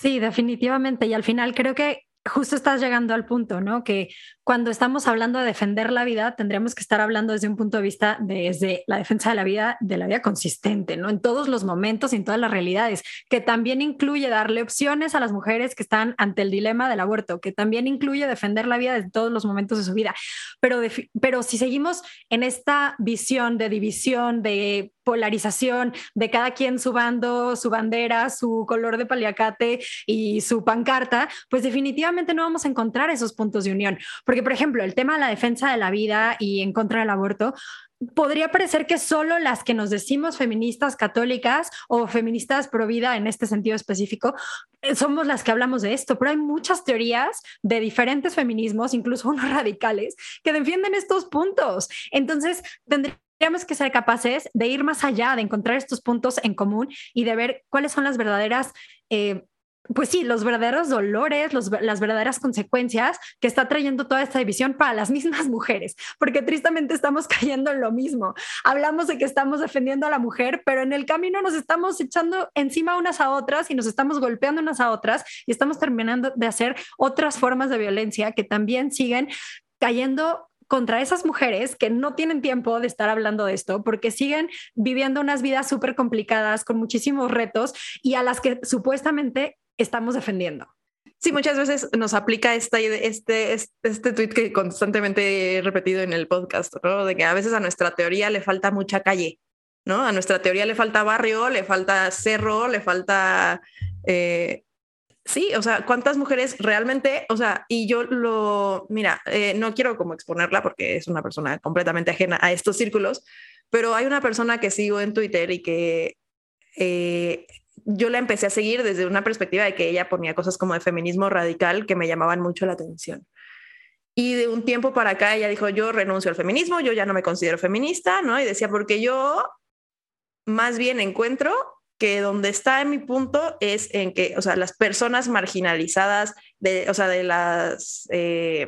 Sí, definitivamente. Y al final creo que justo estás llegando al punto, ¿no? Que cuando estamos hablando de defender la vida, tendríamos que estar hablando desde un punto de vista desde la defensa de la vida, de la vida consistente, ¿no? En todos los momentos y en todas las realidades, que también incluye darle opciones a las mujeres que están ante el dilema del aborto, que también incluye defender la vida en todos los momentos de su vida. Pero, pero si seguimos en esta visión de división, de polarización de cada quien su bando, su bandera, su color de paliacate y su pancarta, pues definitivamente no vamos a encontrar esos puntos de unión. Porque, por ejemplo, el tema de la defensa de la vida y en contra del aborto, podría parecer que solo las que nos decimos feministas católicas o feministas pro vida en este sentido específico eh, somos las que hablamos de esto, pero hay muchas teorías de diferentes feminismos, incluso [LAUGHS] unos radicales, que defienden estos puntos. Entonces, tendría tenemos que ser capaces de ir más allá, de encontrar estos puntos en común y de ver cuáles son las verdaderas, eh, pues sí, los verdaderos dolores, las verdaderas consecuencias que está trayendo toda esta división para las [LAUGHS] mismas mujeres, porque tristemente estamos [LAUGHS] cayendo en lo mismo. Hablamos de que estamos defendiendo a la mujer, pero en el camino nos estamos echando encima unas a otras y nos estamos golpeando unas a otras y estamos terminando de hacer otras formas de violencia que también siguen cayendo contra esas mujeres que no tienen tiempo de estar hablando de esto porque siguen viviendo unas vidas súper complicadas con muchísimos retos y a las que supuestamente estamos defendiendo. Sí, muchas veces nos aplica esta, este, este, este tweet que constantemente he repetido en el podcast. De que a veces a nuestra teoría le falta mucha calle, ¿no? A nuestra teoría le falta barrio, le falta cerro, le falta eh, Sí, o sea, ¿cuántas mujeres realmente, o sea, y yo lo, mira, eh, no quiero como exponerla porque es una persona completamente ajena a estos círculos, pero hay una persona que sigo en Twitter y que eh, yo la empecé a seguir desde una perspectiva de que ella ponía cosas como de feminismo radical que me llamaban mucho la atención. Y de un tiempo para acá ella dijo, yo renuncio al feminismo, yo ya no me considero feminista, ¿no? Y decía, porque yo más bien encuentro que donde está en mi punto es en que, o sea, las personas marginalizadas, de, o sea, de las eh,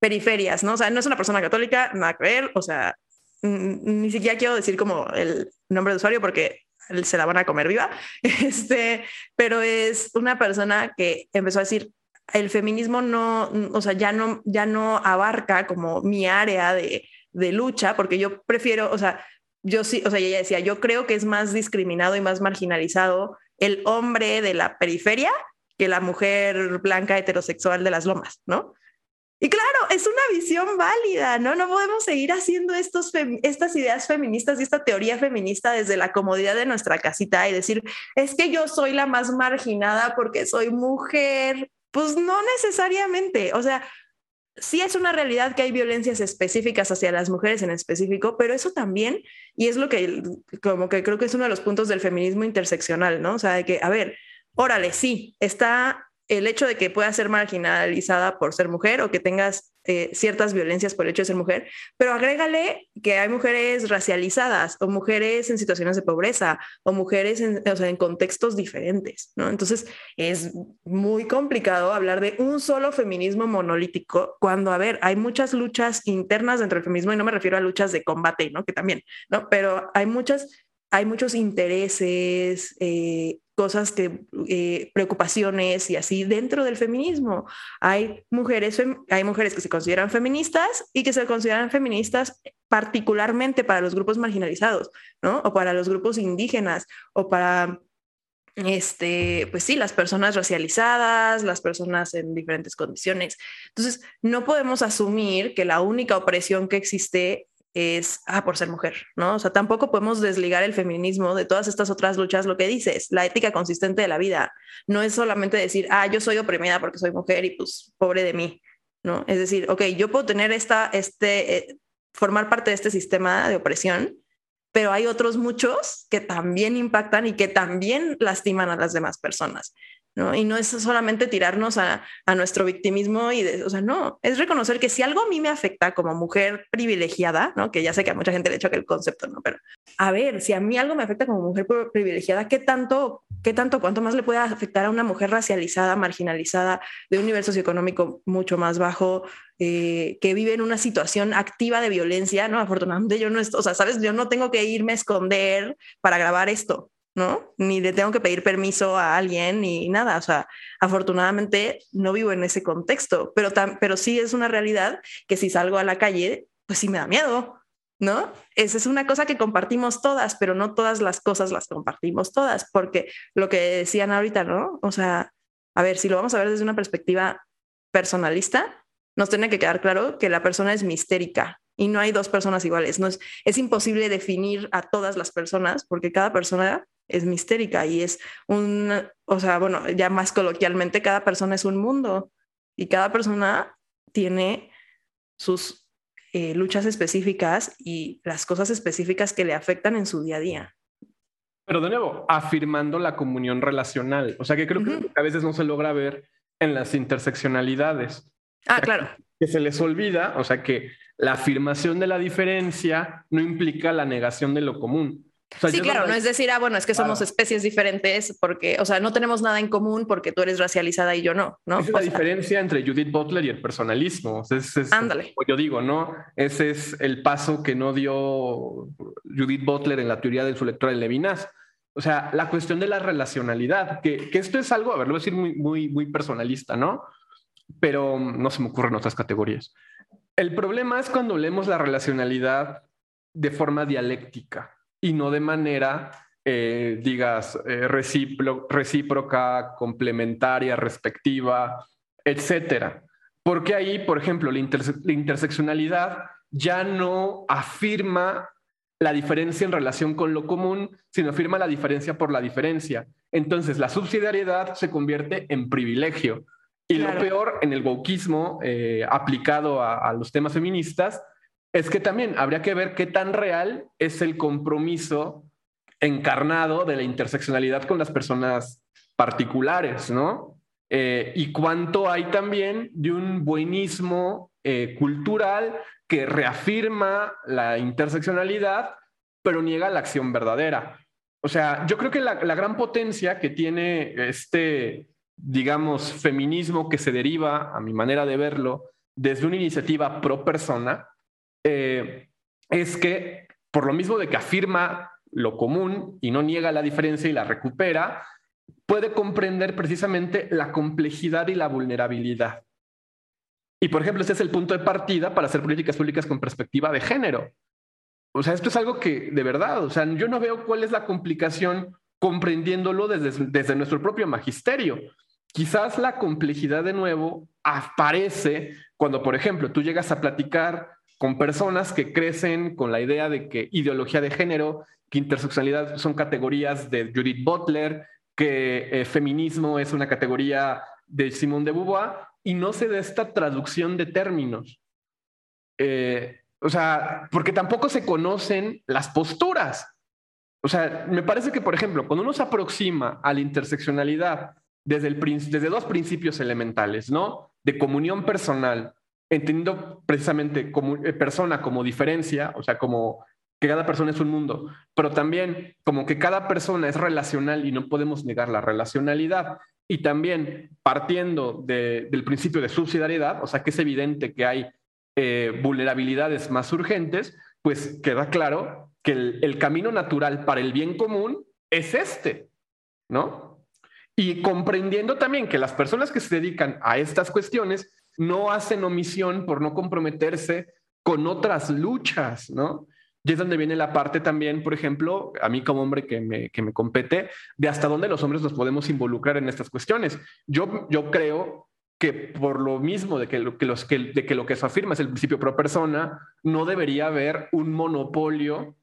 periferias, ¿no? O sea, no es una persona católica, nada que ver, o sea, ni siquiera quiero decir como el nombre de usuario porque se la van a comer viva, [LAUGHS] este, pero es una persona que empezó a decir, el feminismo no, o sea, ya no, ya no abarca como mi área de, de lucha, porque yo prefiero, o sea, yo sí, o sea, ella decía, yo creo que es más discriminado y más marginalizado el hombre de la periferia que la mujer blanca heterosexual de las lomas, ¿no? Y claro, es una visión válida, ¿no? No podemos seguir haciendo estos estas ideas feministas y esta teoría feminista desde la comodidad de nuestra casita y decir, es que yo soy la más marginada porque soy mujer. Pues no necesariamente, o sea, sí es una realidad que hay violencias específicas hacia las mujeres en específico, pero eso también, y es lo que como que creo que es uno de los puntos del feminismo interseccional, ¿no? O sea, de que, a ver, órale, sí, está el hecho de que puedas ser marginalizada por ser mujer o que tengas eh, ciertas violencias por el hecho de ser mujer, pero agrégale que hay mujeres racializadas o mujeres en situaciones de pobreza o mujeres en, o sea, en contextos diferentes, ¿no? Entonces es muy complicado hablar de un solo feminismo monolítico cuando, a ver, hay muchas luchas internas dentro del feminismo y no me refiero a luchas de combate, ¿no? Que también, ¿no? Pero hay muchas hay muchos intereses, eh, cosas que, eh, preocupaciones y así dentro del feminismo. Hay mujeres, hay mujeres que se consideran feministas y que se consideran feministas particularmente para los grupos marginalizados, ¿no? O para los grupos indígenas o para este, pues sí, las personas racializadas, las personas en diferentes condiciones. Entonces, no podemos asumir que la única opresión que existe es, ah, por ser mujer, ¿no? O sea, tampoco podemos desligar el feminismo de todas estas otras luchas, lo que dices, la ética consistente de la vida. No es solamente decir, ah, yo soy oprimida porque soy mujer y pues pobre de mí, ¿no? Es decir, ok, yo puedo tener esta, este, eh, formar parte de este sistema de opresión, pero hay otros muchos que también impactan y que también lastiman a las demás personas. ¿No? Y no es solamente tirarnos a, nuestro victimismo y, de, o sea, no, es reconocer que si algo a mí me afecta como mujer privilegiada, ¿no? Que ya sé que a mucha gente le choca el concepto, ¿no? Pero a ver, si a mí algo me afecta como mujer privilegiada, ¿qué tanto, qué tanto, cuánto más le puede afectar a una mujer racializada, marginalizada, de un nivel socioeconómico mucho más bajo, eh, que vive en una situación activa de violencia, ¿no? Afortunadamente yo no, estoy, o sea, sabes, yo no tengo que irme a esconder para grabar esto, ¿no? Ni le tengo que pedir permiso a alguien ni nada. O sea, afortunadamente no vivo en ese contexto, pero, pero sí es una realidad que si salgo a la calle, pues sí me da miedo, ¿no? Esa es una cosa que compartimos todas, pero no todas las cosas las compartimos todas, porque lo que decían ahorita, ¿no? O sea, a ver, si lo vamos a ver desde una perspectiva personalista, nos tiene que quedar claro que la persona es mistérica y no hay dos personas iguales. No es, es imposible definir a todas las personas porque cada persona es mistérica y es un, o sea, bueno, ya más coloquialmente, cada persona es un mundo y cada persona tiene sus eh, luchas específicas y las cosas específicas que le afectan en su día a día. Pero de nuevo, afirmando la comunión relacional, o sea que creo que a veces no se logra ver en las interseccionalidades. Ah, claro. Que se les olvida, o sea que la afirmación de la diferencia no implica la negación de lo común sí, claro, no es decir, ah, bueno, es que somos especies diferentes porque, o sea, no tenemos nada en común porque tú eres racializada y yo no, ¿no? Esa es la diferencia entre Judith Butler y el personalismo. es, Ándale. Como yo digo, ¿no? Ese es el paso que no dio Judith Butler en la teoría de su lectura de Levinas. O sea, la cuestión de la relacionalidad, que, que esto es algo, a ver, lo voy a decir muy, muy, muy personalista, ¿no? Pero no se me ocurren otras categorías. El problema es cuando leemos la relacionalidad de forma dialéctica y no de manera, eh, digas, eh, recíproca, complementaria, respectiva, etcétera. Porque ahí, por ejemplo, la, interseccionalidad ya no afirma la diferencia en relación con lo común, sino afirma la diferencia por la diferencia. Entonces, la subsidiariedad se convierte en privilegio. Y lo peor en el wokismo eh, aplicado a, los temas feministas es que también habría que ver qué tan real es el compromiso encarnado de la interseccionalidad con las personas particulares, ¿no? Eh, y cuánto hay también de un buenismo eh, cultural que reafirma la interseccionalidad, pero niega la acción verdadera. O sea, yo creo que la, gran potencia que tiene este, digamos, feminismo que se deriva, a mi manera de verlo, desde una iniciativa pro persona, eh, es que por lo mismo de que afirma lo común y no niega la diferencia y la recupera, puede comprender precisamente la complejidad y la vulnerabilidad. Y por ejemplo, este es el punto de partida para hacer políticas públicas con perspectiva de género. O sea, esto es algo que de verdad, o sea, yo no veo cuál es la complicación comprendiéndolo desde, desde nuestro propio magisterio. Quizás la complejidad de nuevo aparece cuando, por ejemplo, tú llegas a platicar con personas que crecen con la idea de que ideología de género, que interseccionalidad son categorías de Judith Butler, que eh, feminismo es una categoría de Simone de Beauvoir, y no se da esta traducción de términos. Eh, o sea, porque tampoco se conocen las posturas. O sea, me parece que, por ejemplo, cuando uno se aproxima a la interseccionalidad desde, el, desde dos principios elementales, ¿no? De comunión personal, entendiendo precisamente como, eh, persona como diferencia, o sea, como que cada persona es un mundo, pero también como que cada persona es relacional y no podemos negar la relacionalidad. Y también partiendo del principio de subsidiariedad, o sea, que es evidente que hay eh, vulnerabilidades más urgentes, pues queda claro que el, camino natural para el bien común es este, ¿no? Y comprendiendo también que las personas que se dedican a estas cuestiones no hacen omisión por no comprometerse con otras luchas, ¿no? Y es donde viene la parte también, por ejemplo, a mí como hombre que me, que me compete, de hasta dónde los hombres nos podemos involucrar en estas cuestiones. Yo, yo creo que por lo mismo de que lo que, los, que, de que lo que afirma es el principio pro persona, no debería haber un monopolio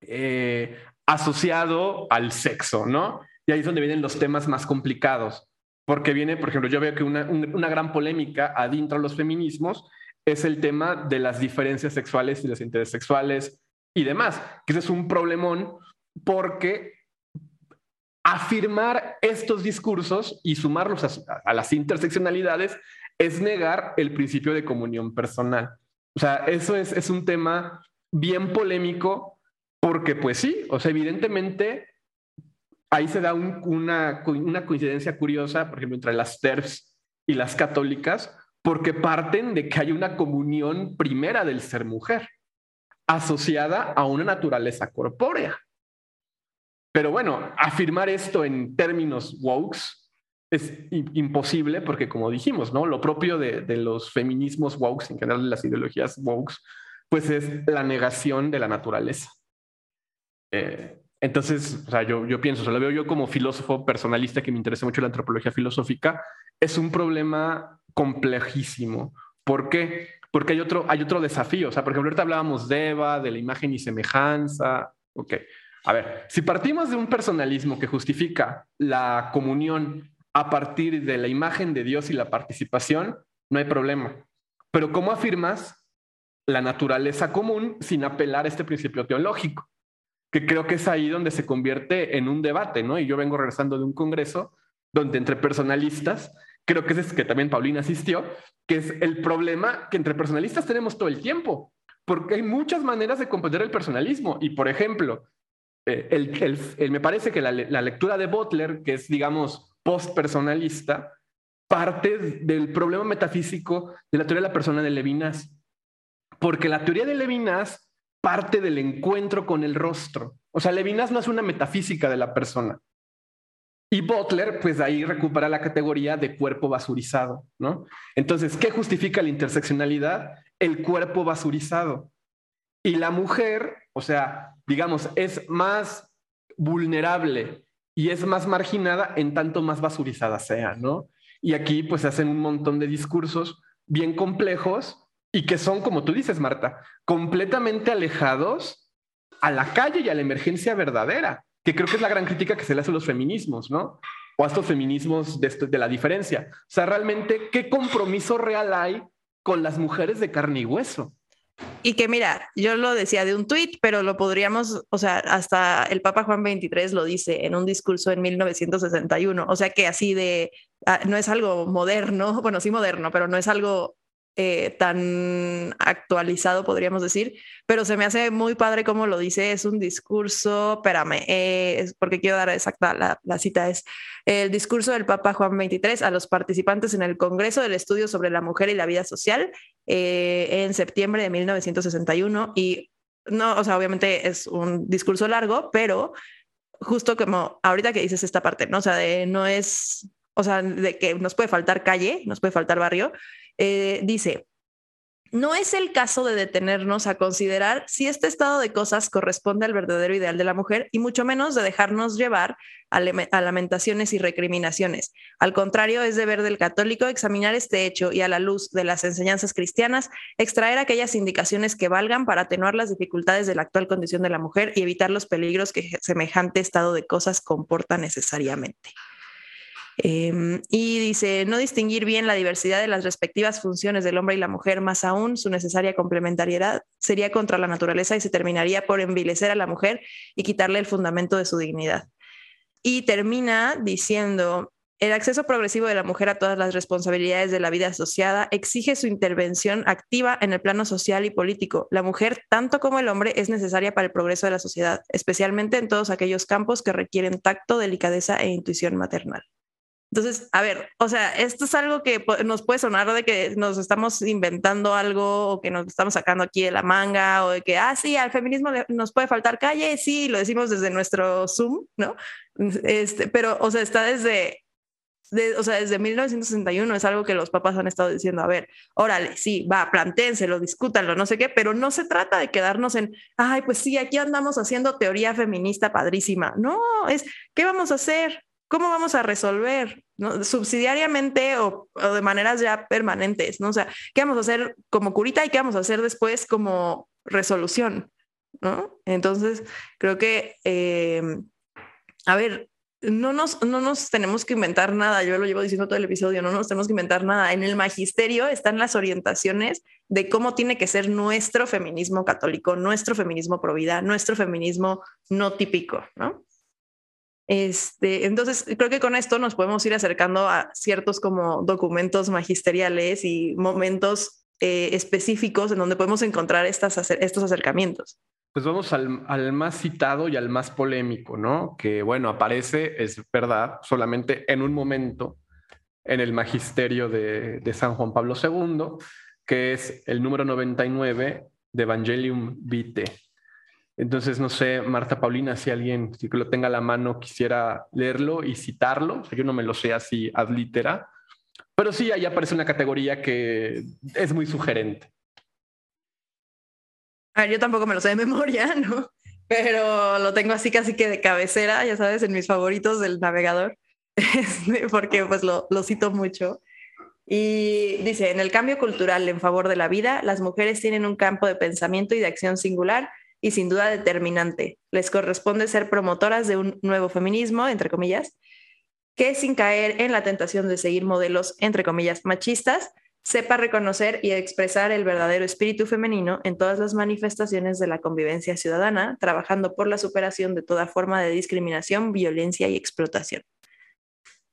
eh, asociado al sexo, ¿no? Y ahí es donde vienen los temas más complicados, porque viene, por ejemplo, yo veo que una, una gran polémica adentro de los feminismos es el tema de las diferencias sexuales y los intereses sexuales, y demás, que ese es un problemón porque afirmar estos discursos y sumarlos a, las interseccionalidades es negar el principio de comunión personal. O sea, eso es, es un tema bien polémico porque pues sí, o sea, evidentemente ahí se da una, coincidencia curiosa, por ejemplo, entre las TERFs y las católicas, porque parten de que hay una comunión primera del ser mujer asociada a una naturaleza corpórea. Pero bueno, afirmar esto en términos wokes es imposible porque, como dijimos, ¿no? Lo propio de, los feminismos wokes, en general de las ideologías wokes, pues es la negación de la naturaleza. Eh, entonces, o sea, yo, pienso, o lo veo yo como filósofo personalista que me interesa mucho la antropología filosófica, es un problema complejísimo. ¿Por qué? porque hay otro, hay otro desafío. O sea, por ejemplo, ahorita hablábamos de Eva, de la imagen y semejanza. Ok, a ver, si partimos de un personalismo que justifica la comunión a partir de la imagen de Dios y la participación, no hay problema. Pero ¿cómo afirmas la naturaleza común sin apelar a este principio teológico? Que creo que es ahí donde se convierte en un debate, ¿no? Y yo vengo regresando de un congreso donde entre personalistas creo que es que también Paulina asistió, que es el problema que entre personalistas tenemos todo el tiempo, porque hay muchas maneras de comprender el personalismo. Y por ejemplo, eh, el, me parece que la, lectura de Butler, que es, digamos, post-personalista, parte del problema metafísico de la teoría de la persona de Levinas. Porque la teoría de Levinas parte del encuentro con el rostro. O sea, Levinas no es una metafísica de la persona. Y Butler, pues ahí recupera la categoría de cuerpo basurizado, ¿no? Entonces, ¿qué justifica la interseccionalidad? El cuerpo basurizado. Y la mujer, o sea, digamos, es más vulnerable y es más marginada en tanto más basurizada sea, ¿no? Y aquí pues hacen un montón de discursos bien complejos y que son, como tú dices, Marta, completamente alejados a la calle y a la emergencia verdadera que creo que es la gran crítica que se le hace a los feminismos, ¿no? O a estos feminismos de, la diferencia. O sea, realmente, ¿qué compromiso real hay con las mujeres de carne y hueso? Y que mira, yo lo decía de un tuit, pero lo podríamos, o sea, hasta el Papa Juan XXIII lo dice en un discurso en 1961, o sea que así de, ah, no es algo moderno, [LAUGHS] bueno, sí moderno, pero no es algo eh, tan actualizado, podríamos decir, pero se me hace muy padre como lo dice, es un discurso, espérame, eh, porque quiero dar exacta, la, la, cita es el discurso del Papa Juan XXIII a los participantes en el Congreso del Estudio sobre la Mujer y la Vida Social eh, en septiembre de 1961 y no, o sea, obviamente es un discurso largo, pero justo como ahorita que dices esta parte, ¿no? O sea, de no es, o sea, de que nos puede faltar calle, nos puede faltar barrio, eh, dice, no es el caso de detenernos a considerar si este estado de cosas corresponde al verdadero ideal de la mujer y mucho menos de dejarnos llevar a, lamentaciones y recriminaciones. Al contrario, es deber del católico examinar este hecho y a la luz de las enseñanzas cristianas, extraer aquellas indicaciones que valgan para atenuar las dificultades de la actual condición de la mujer y evitar los peligros que semejante estado de cosas comporta necesariamente. Em, y dice, no distinguir bien la diversidad de las respectivas funciones del hombre y la mujer, más aún su necesaria complementariedad, sería contra la naturaleza y se terminaría por envilecer a la mujer y quitarle el fundamento de su dignidad. Y termina diciendo, el acceso progresivo de la mujer a todas las responsabilidades de la vida asociada exige su intervención activa en el plano social y político. La mujer, tanto como el hombre, es necesaria para el progreso de la sociedad, especialmente en todos aquellos campos que requieren tacto, delicadeza e intuición maternal. Entonces, a ver, o sea, esto es algo que nos puede sonar de que nos estamos inventando algo o que nos estamos sacando aquí de la manga o de que, ah, sí, al feminismo nos puede faltar calle, sí, lo decimos desde nuestro Zoom, ¿no? Este, pero, o sea, está desde, o sea, desde 1961 es algo que los papás han estado diciendo, a ver, órale, sí, va, plantéenselo, discútanlo, no sé qué, pero no se trata de quedarnos en, ay, pues sí, aquí andamos haciendo teoría feminista padrísima. No, es, ¿qué vamos a hacer? ¿Cómo vamos a resolver? Subsidiariamente o, de maneras ya permanentes, ¿no? O sea, ¿qué vamos a hacer como curita y qué vamos a hacer después como resolución? ¿no? Entonces, creo que, eh, a ver, no nos, no nos tenemos que inventar nada, yo lo llevo diciendo todo el episodio, no nos tenemos que inventar nada. En el magisterio están las orientaciones de cómo tiene que ser nuestro feminismo católico, nuestro feminismo pro vida, nuestro feminismo no típico, ¿no? Este, entonces, creo que con esto nos podemos ir acercando a ciertos como documentos magisteriales y momentos eh, específicos en donde podemos encontrar estas, estos acercamientos. Pues vamos al, más citado y al más polémico, ¿no? Que bueno, aparece, es verdad, solamente en un momento en el magisterio de, de San Juan Pablo II, que es el número 99 de Evangelium Vitae. Entonces, no sé, Marta Paulina, si alguien si lo tenga a la mano quisiera leerlo y citarlo. yo no me lo sé así ad litera, pero sí, ahí aparece una categoría que es muy sugerente. yo tampoco me lo sé de memoria, [LAUGHS] ¿no? Pero lo tengo así casi que de cabecera, ya sabes, en mis favoritos del navegador, [LAUGHS] este, porque pues lo, lo cito mucho. Y dice, en el cambio cultural en favor de la vida, las mujeres tienen un campo de pensamiento y de acción singular y sin duda determinante. Les corresponde ser promotoras de un nuevo feminismo, entre comillas, que sin caer en la tentación de seguir modelos, entre comillas, machistas, sepa reconocer y expresar el verdadero espíritu femenino en todas las manifestaciones de la convivencia ciudadana, trabajando por la superación de toda forma de discriminación, violencia y explotación.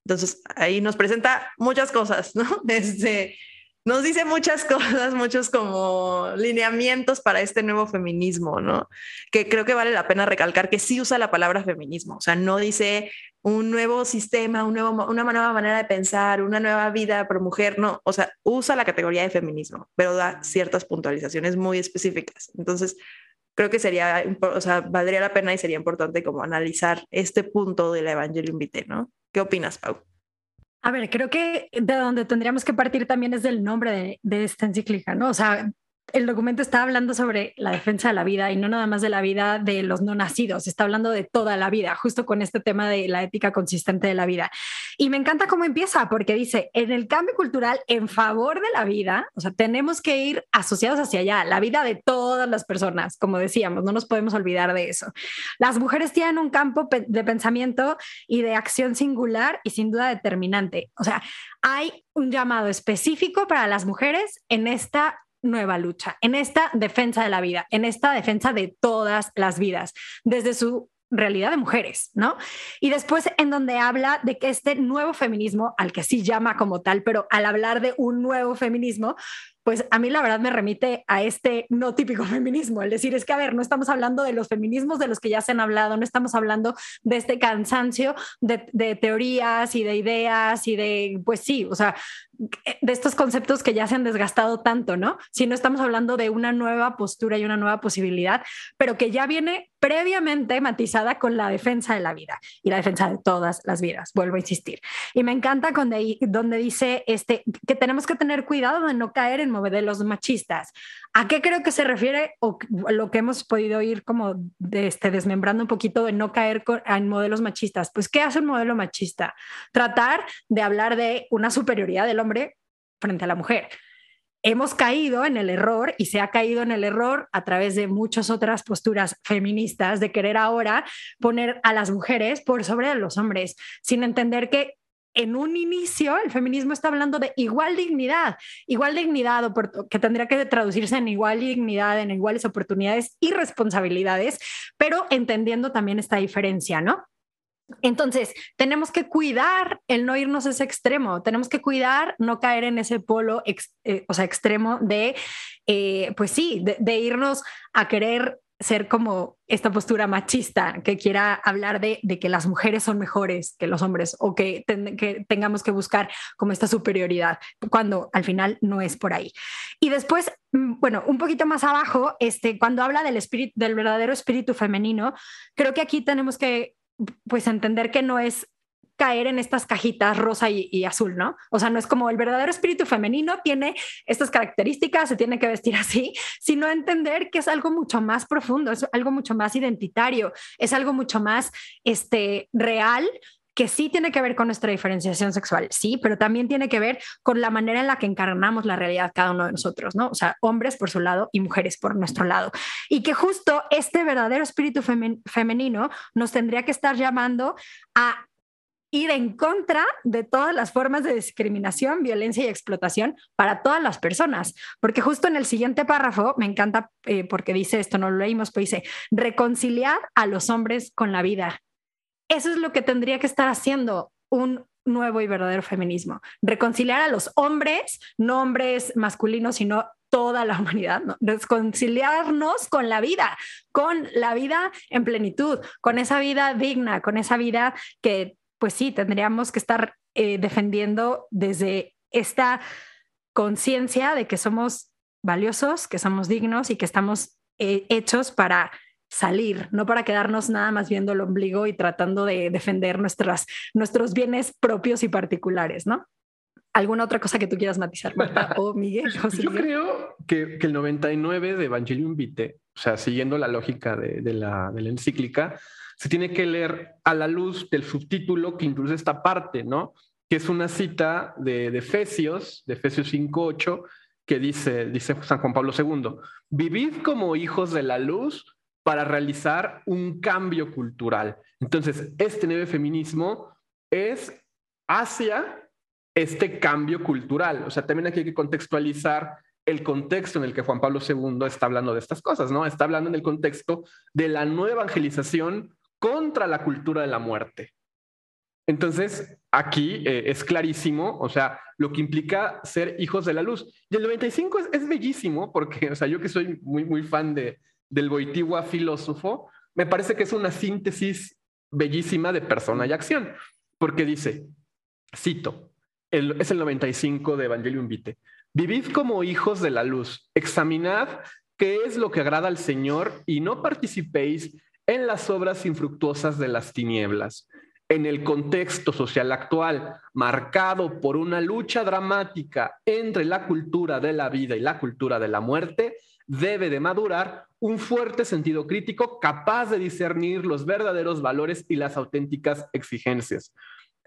Entonces, ahí nos presenta muchas cosas, ¿no? [LAUGHS] Desde nos dice muchas [LAUGHS] cosas, muchos como lineamientos para este nuevo feminismo, ¿no? Que creo que vale la pena recalcar que sí usa la palabra feminismo, o sea, no dice un nuevo sistema, un nuevo, una nueva manera de pensar, una nueva vida pro mujer, no, o sea, usa la categoría de feminismo, pero da ciertas puntualizaciones muy específicas. Entonces, creo que sería, o sea, valdría la pena y sería importante como analizar este punto del Evangelium Vitae, ¿no? ¿Qué opinas, Pau? A ver, creo que de donde tendríamos que partir también es del nombre de, esta encíclica, ¿no? O sea, el documento está hablando sobre la defensa de la vida y no nada más de la vida de los no nacidos, está hablando de toda la vida, justo con este tema de la ética consistente de la vida. Y me encanta cómo empieza, porque dice, en el cambio cultural en favor de la vida, o sea, tenemos que ir asociados hacia allá, la vida de todas las personas, como decíamos, no nos podemos olvidar de eso. Las mujeres tienen un campo de pensamiento y de acción singular y sin duda determinante. O sea, hay un llamado específico para las mujeres en esta nueva lucha, en esta defensa de la vida, en esta defensa de todas las vidas, desde su realidad de mujeres, ¿no? Y después en donde habla de que este nuevo feminismo, al que sí llama como tal, pero al hablar de un nuevo feminismo, pues a mí la verdad me remite a este no típico [LAUGHS] feminismo, el decir es que, a ver, no estamos hablando de los feminismos de los que ya se han hablado, no estamos hablando de este cansancio de, teorías y de ideas y de, pues sí, o sea, de estos conceptos que ya se han desgastado tanto, ¿no? Si no estamos hablando de una nueva postura y una nueva posibilidad, pero que ya viene previamente matizada con la defensa de la vida y la defensa de todas las vidas, vuelvo a insistir. Y me encanta donde, donde dice este, que tenemos que tener cuidado de no caer en modelos machistas. ¿A qué creo que se refiere o lo que hemos podido ir como este, desmembrando un poquito de no caer en modelos machistas? Pues, ¿qué hace un modelo machista? Tratar de hablar de una superioridad del hombre frente a la mujer. Hemos caído en el error y se ha caído en el error a través de muchas otras posturas feministas de querer ahora poner a las mujeres por sobre los hombres, sin entender que en un inicio el feminismo está hablando de igual dignidad, igual dignidad, que tendría que traducirse en igual dignidad, en iguales oportunidades y responsabilidades, pero entendiendo también esta diferencia, ¿no? Entonces, tenemos que cuidar el no irnos a ese extremo, tenemos que cuidar no caer en ese polo, eh, o sea, extremo de, eh, pues sí, de, irnos a querer ser como esta postura machista que quiera hablar de, que las mujeres son mejores que los hombres o que, que, tengamos que buscar como esta superioridad, cuando al final no es por ahí. Y después, mm, bueno, un poquito más abajo, este, cuando habla del, espíritu, del verdadero espíritu femenino, creo que aquí tenemos que pues entender que no es caer en estas cajitas rosa y, azul, ¿no? O sea, no es como el verdadero espíritu femenino tiene estas características, se tiene que vestir así, sino entender que es algo mucho más profundo, es algo mucho más identitario, es algo mucho más este, real que sí tiene que ver con nuestra diferenciación sexual, sí, pero también tiene que ver con la manera en la que encarnamos la realidad cada uno de nosotros, ¿no? O sea, hombres por su lado y mujeres por nuestro lado. Y que justo este verdadero espíritu femenino nos tendría que estar llamando a ir en contra de todas las formas de discriminación, violencia y explotación para todas las personas. Porque justo en el siguiente párrafo, me encanta eh, porque dice esto, no lo leímos, pero dice, reconciliar a los hombres con la vida eso es lo que tendría que estar haciendo un nuevo y verdadero feminismo. Reconciliar a los hombres, no hombres masculinos, sino toda la humanidad, ¿no? reconciliarnos con la vida, con la vida en plenitud, con esa vida digna, con esa vida que, pues sí, tendríamos que estar eh, defendiendo desde esta conciencia de que somos valiosos, que somos dignos y que estamos eh, hechos para salir, no para quedarnos nada más viendo el ombligo y tratando de defender nuestras, nuestros bienes propios y particulares, ¿no? ¿Alguna otra cosa que tú quieras matizar, Marta [LAUGHS] o Miguel? Yo creo que, que, el 99 de Evangelium Vitae, o sea, siguiendo la lógica de, de, la, de la encíclica, se tiene que leer a la luz del subtítulo que incluye esta parte, ¿no? Que es una cita de, de Efesios, de Efesios 5.8, que dice, dice San Juan Pablo II, vivid como hijos de la luz para realizar un cambio cultural. Entonces, este nuevo feminismo es hacia este cambio cultural. O sea, también aquí hay que contextualizar el contexto en el que Juan Pablo II está hablando de estas cosas, ¿no? Está hablando en el contexto de la nueva evangelización contra la cultura de la muerte. Entonces, aquí eh, es clarísimo, o sea, lo que implica ser hijos de la luz. Y el 95 es, es bellísimo porque, o sea, yo que soy muy, muy fan de, del Boitigua filósofo, me parece que es una síntesis bellísima de persona y acción, porque dice, cito, es el 95 de Evangelium Vitae, vivid como hijos de la luz, examinad qué es lo que agrada al Señor y no participéis en las obras infructuosas de las tinieblas. En el contexto social actual, marcado por una lucha dramática entre la cultura de la vida y la cultura de la muerte, debe de madurar un fuerte sentido crítico capaz de discernir los verdaderos valores y las auténticas exigencias.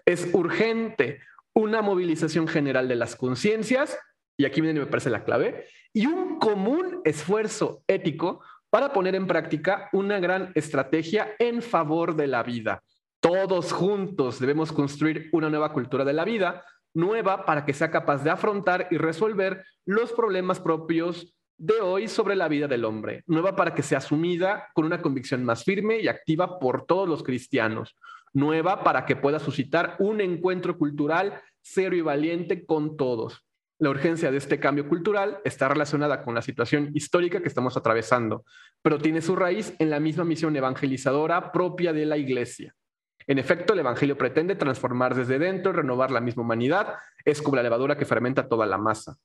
Es urgente una movilización general de las conciencias, y aquí viene me parece la clave, y un común esfuerzo ético para poner en práctica una gran estrategia en favor de la vida. Todos juntos debemos construir una nueva cultura de la vida, nueva para que sea capaz de afrontar y resolver los problemas propios de hoy sobre la vida del hombre, nueva para que sea asumida con una convicción más firme y activa por todos los cristianos, nueva para que pueda suscitar un encuentro cultural serio y valiente con todos. La urgencia de este cambio cultural está relacionada con la situación histórica que estamos atravesando, pero tiene su raíz en la misma misión evangelizadora propia de la Iglesia. En efecto, el Evangelio pretende transformar desde dentro y renovar la misma humanidad. Es como la levadura que fermenta toda la masa.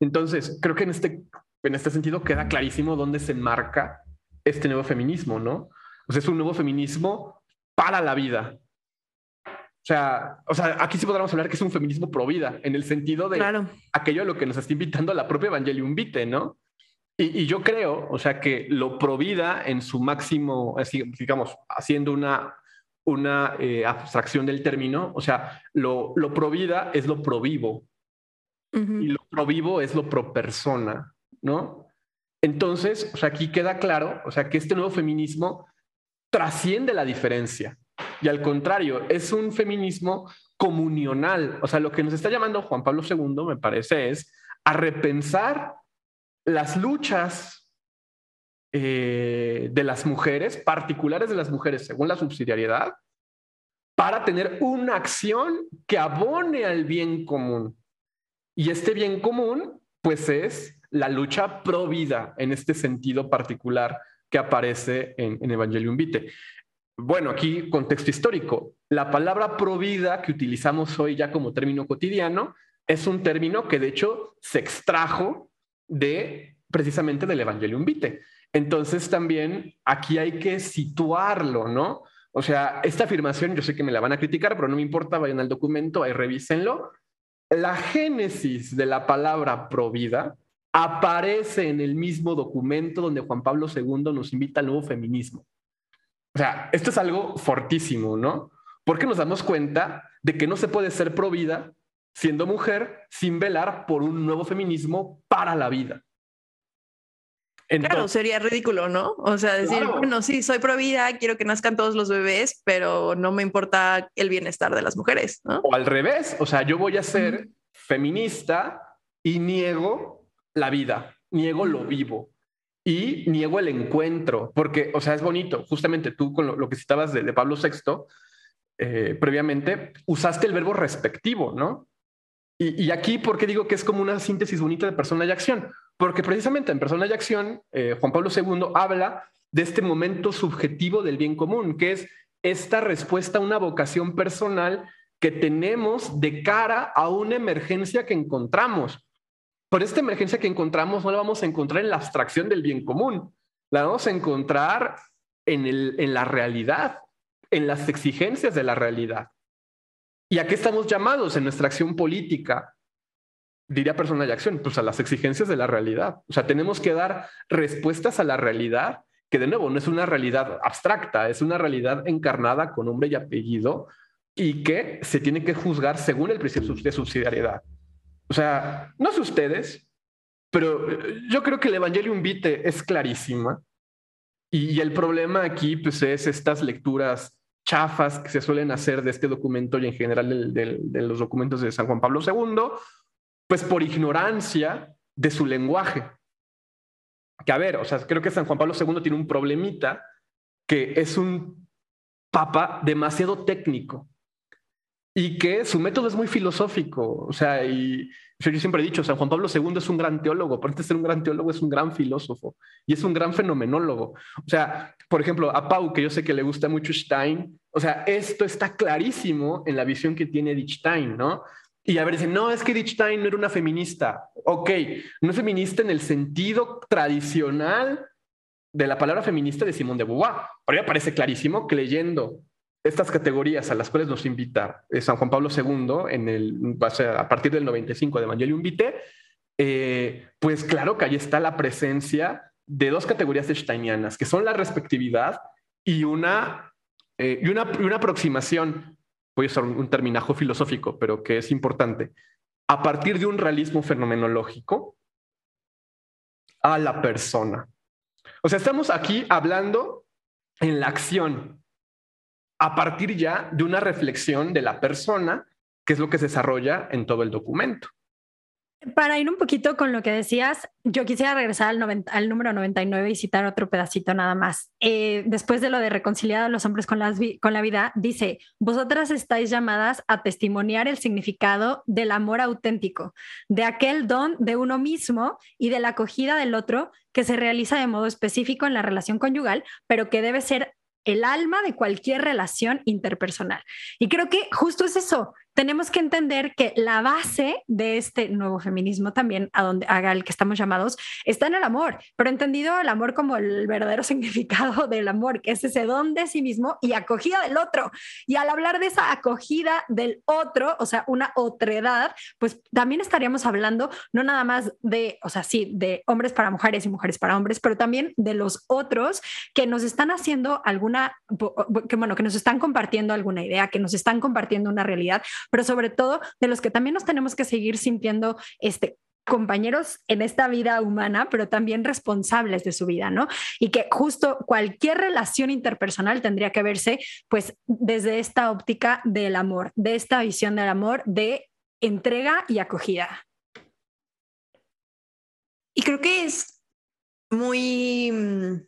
Entonces, creo que en este, en este sentido queda clarísimo dónde se enmarca este nuevo feminismo, ¿no? O sea, es un nuevo feminismo para la vida, o sea, o sea, aquí sí podríamos hablar que es un feminismo pro vida, en el sentido de aquello a lo que nos está invitando la propia Evangelium Vitae, ¿no? Y, yo creo, o sea, que lo pro vida en su máximo, así, digamos, haciendo una, una eh, abstracción del término, o sea, lo, lo pro vida es lo pro vivo y lo pro vivo es lo pro persona, ¿no? Entonces, o sea, aquí queda claro, o sea, que este nuevo feminismo trasciende la diferencia. Y al contrario, es un feminismo comunional. O sea, lo que nos está llamando Juan Pablo II, me parece, es a repensar las luchas eh, de las mujeres, particulares de las mujeres, según la subsidiariedad, para tener una acción que abone al bien común. Y este bien común, pues es la lucha pro vida en este sentido particular que aparece en, en Evangelium Vitae. Bueno, aquí contexto histórico. La palabra provida que utilizamos hoy ya como término cotidiano es un término que de hecho se extrajo de precisamente del Evangelium Vitae. Entonces también aquí hay que situarlo, ¿no? O sea, esta afirmación, yo sé que me la van a criticar, pero no me importa, vayan al documento, ahí revísenlo. La génesis de la palabra provida aparece en el mismo documento donde Juan Pablo II nos invita al nuevo feminismo. O sea, esto es algo fortísimo, ¿no? Porque nos damos cuenta de que no se puede ser pro vida siendo mujer sin velar por un nuevo feminismo para la vida. Claro, sería ridículo, ¿no? O sea, decir, bueno, sí, soy pro vida, quiero que nazcan todos los bebés, pero no me importa el bienestar de las mujeres, ¿no? O al revés, o sea, yo voy a ser feminista y niego la vida, niego lo vivo y niego el encuentro, porque, o sea, es bonito, justamente tú con lo, que citabas de, Pablo VI, eh, previamente, usaste el verbo respectivo, ¿no? Y, aquí, ¿por qué digo que es como una síntesis bonita de persona y acción? Porque precisamente en persona y acción, eh, Juan Pablo II habla de este momento subjetivo del bien común, que es esta respuesta a una vocación personal que tenemos de cara a una emergencia que encontramos. Por esta emergencia que encontramos no la vamos a encontrar en la abstracción del bien común, la vamos a encontrar en, en la realidad, en las exigencias de la realidad. ¿Y a qué estamos llamados en nuestra acción política? Diría persona de acción, pues a las exigencias de la realidad. O sea, tenemos que dar respuestas a la realidad, que de nuevo no es una realidad abstracta, es una realidad encarnada con nombre y apellido y que se tiene que juzgar según el principio de subsidiariedad. O sea, no sé ustedes, pero eh, yo creo que el Evangelium Vitae es clarísima. Y, el problema aquí, pues, es estas lecturas chafas que se suelen hacer de este documento y en general de los documentos de San Juan Pablo II, pues por ignorancia de su lenguaje. Que a ver, o sea, creo que San Juan Pablo II tiene un problemita que es un papa demasiado técnico y que su método es muy filosófico. O sea, yo siempre he dicho, San Juan Pablo II es un gran teólogo, aparte de ser un gran teólogo, es un gran filósofo y es un gran fenomenólogo. O sea, por ejemplo, a Pau, que yo sé que le gusta mucho Stein, o sea, esto está clarísimo en la visión que tiene Edith Stein, ¿no? Y a ver, dicen, no, es que Edith no era una feminista. Ok, no es feminista en el sentido tradicional de la palabra feminista de Simón de Beauvoir, pero ya parece clarísimo que leyendo estas categorías a las cuales nos invita eh, San Juan Pablo II en el, a partir del 95 de Evangelium Vitae, eh, pues claro que ahí está la presencia de dos categorías steinianas, que son la respectividad y una, eh, y una, y una aproximación, voy a usar un, un terminajo filosófico, pero que es importante, a partir de un realismo fenomenológico a la persona. O sea, estamos aquí hablando en la acción, a partir ya de una reflexión de la persona, que es lo que se desarrolla en todo el documento. Para ir un poquito con lo que decías, yo quisiera regresar al, al número 99 y citar otro pedacito nada más. Eh, después de lo de reconciliar a los hombres con, con la vida, dice, vosotras estáis llamadas a testimoniar el significado del amor auténtico, de aquel don de uno mismo y de la acogida del otro que se realiza de modo específico en la relación conyugal, pero que debe ser el alma de cualquier relación interpersonal. Y creo que justo es eso, tenemos que entender que la base de este nuevo feminismo también, a donde haga el que estamos llamados, está en el amor, pero entendido el amor como el verdadero [LAUGHS] significado del amor, que es ese don de sí mismo y acogida del otro. Y al hablar de esa acogida del otro, o sea, una otredad, pues también estaríamos hablando no nada más de, o sea, sí, de hombres para mujeres y mujeres para hombres, pero también de los otros que nos están haciendo alguna, que bueno, que nos están compartiendo alguna idea, que nos están compartiendo una realidad pero sobre todo de los que también nos tenemos que seguir sintiendo este, compañeros en esta vida humana, pero también responsables de su vida, ¿no? Y que justo cualquier relación interpersonal tendría que verse pues desde esta óptica del amor, de esta visión del amor, de entrega y acogida. Y creo que es muy mm,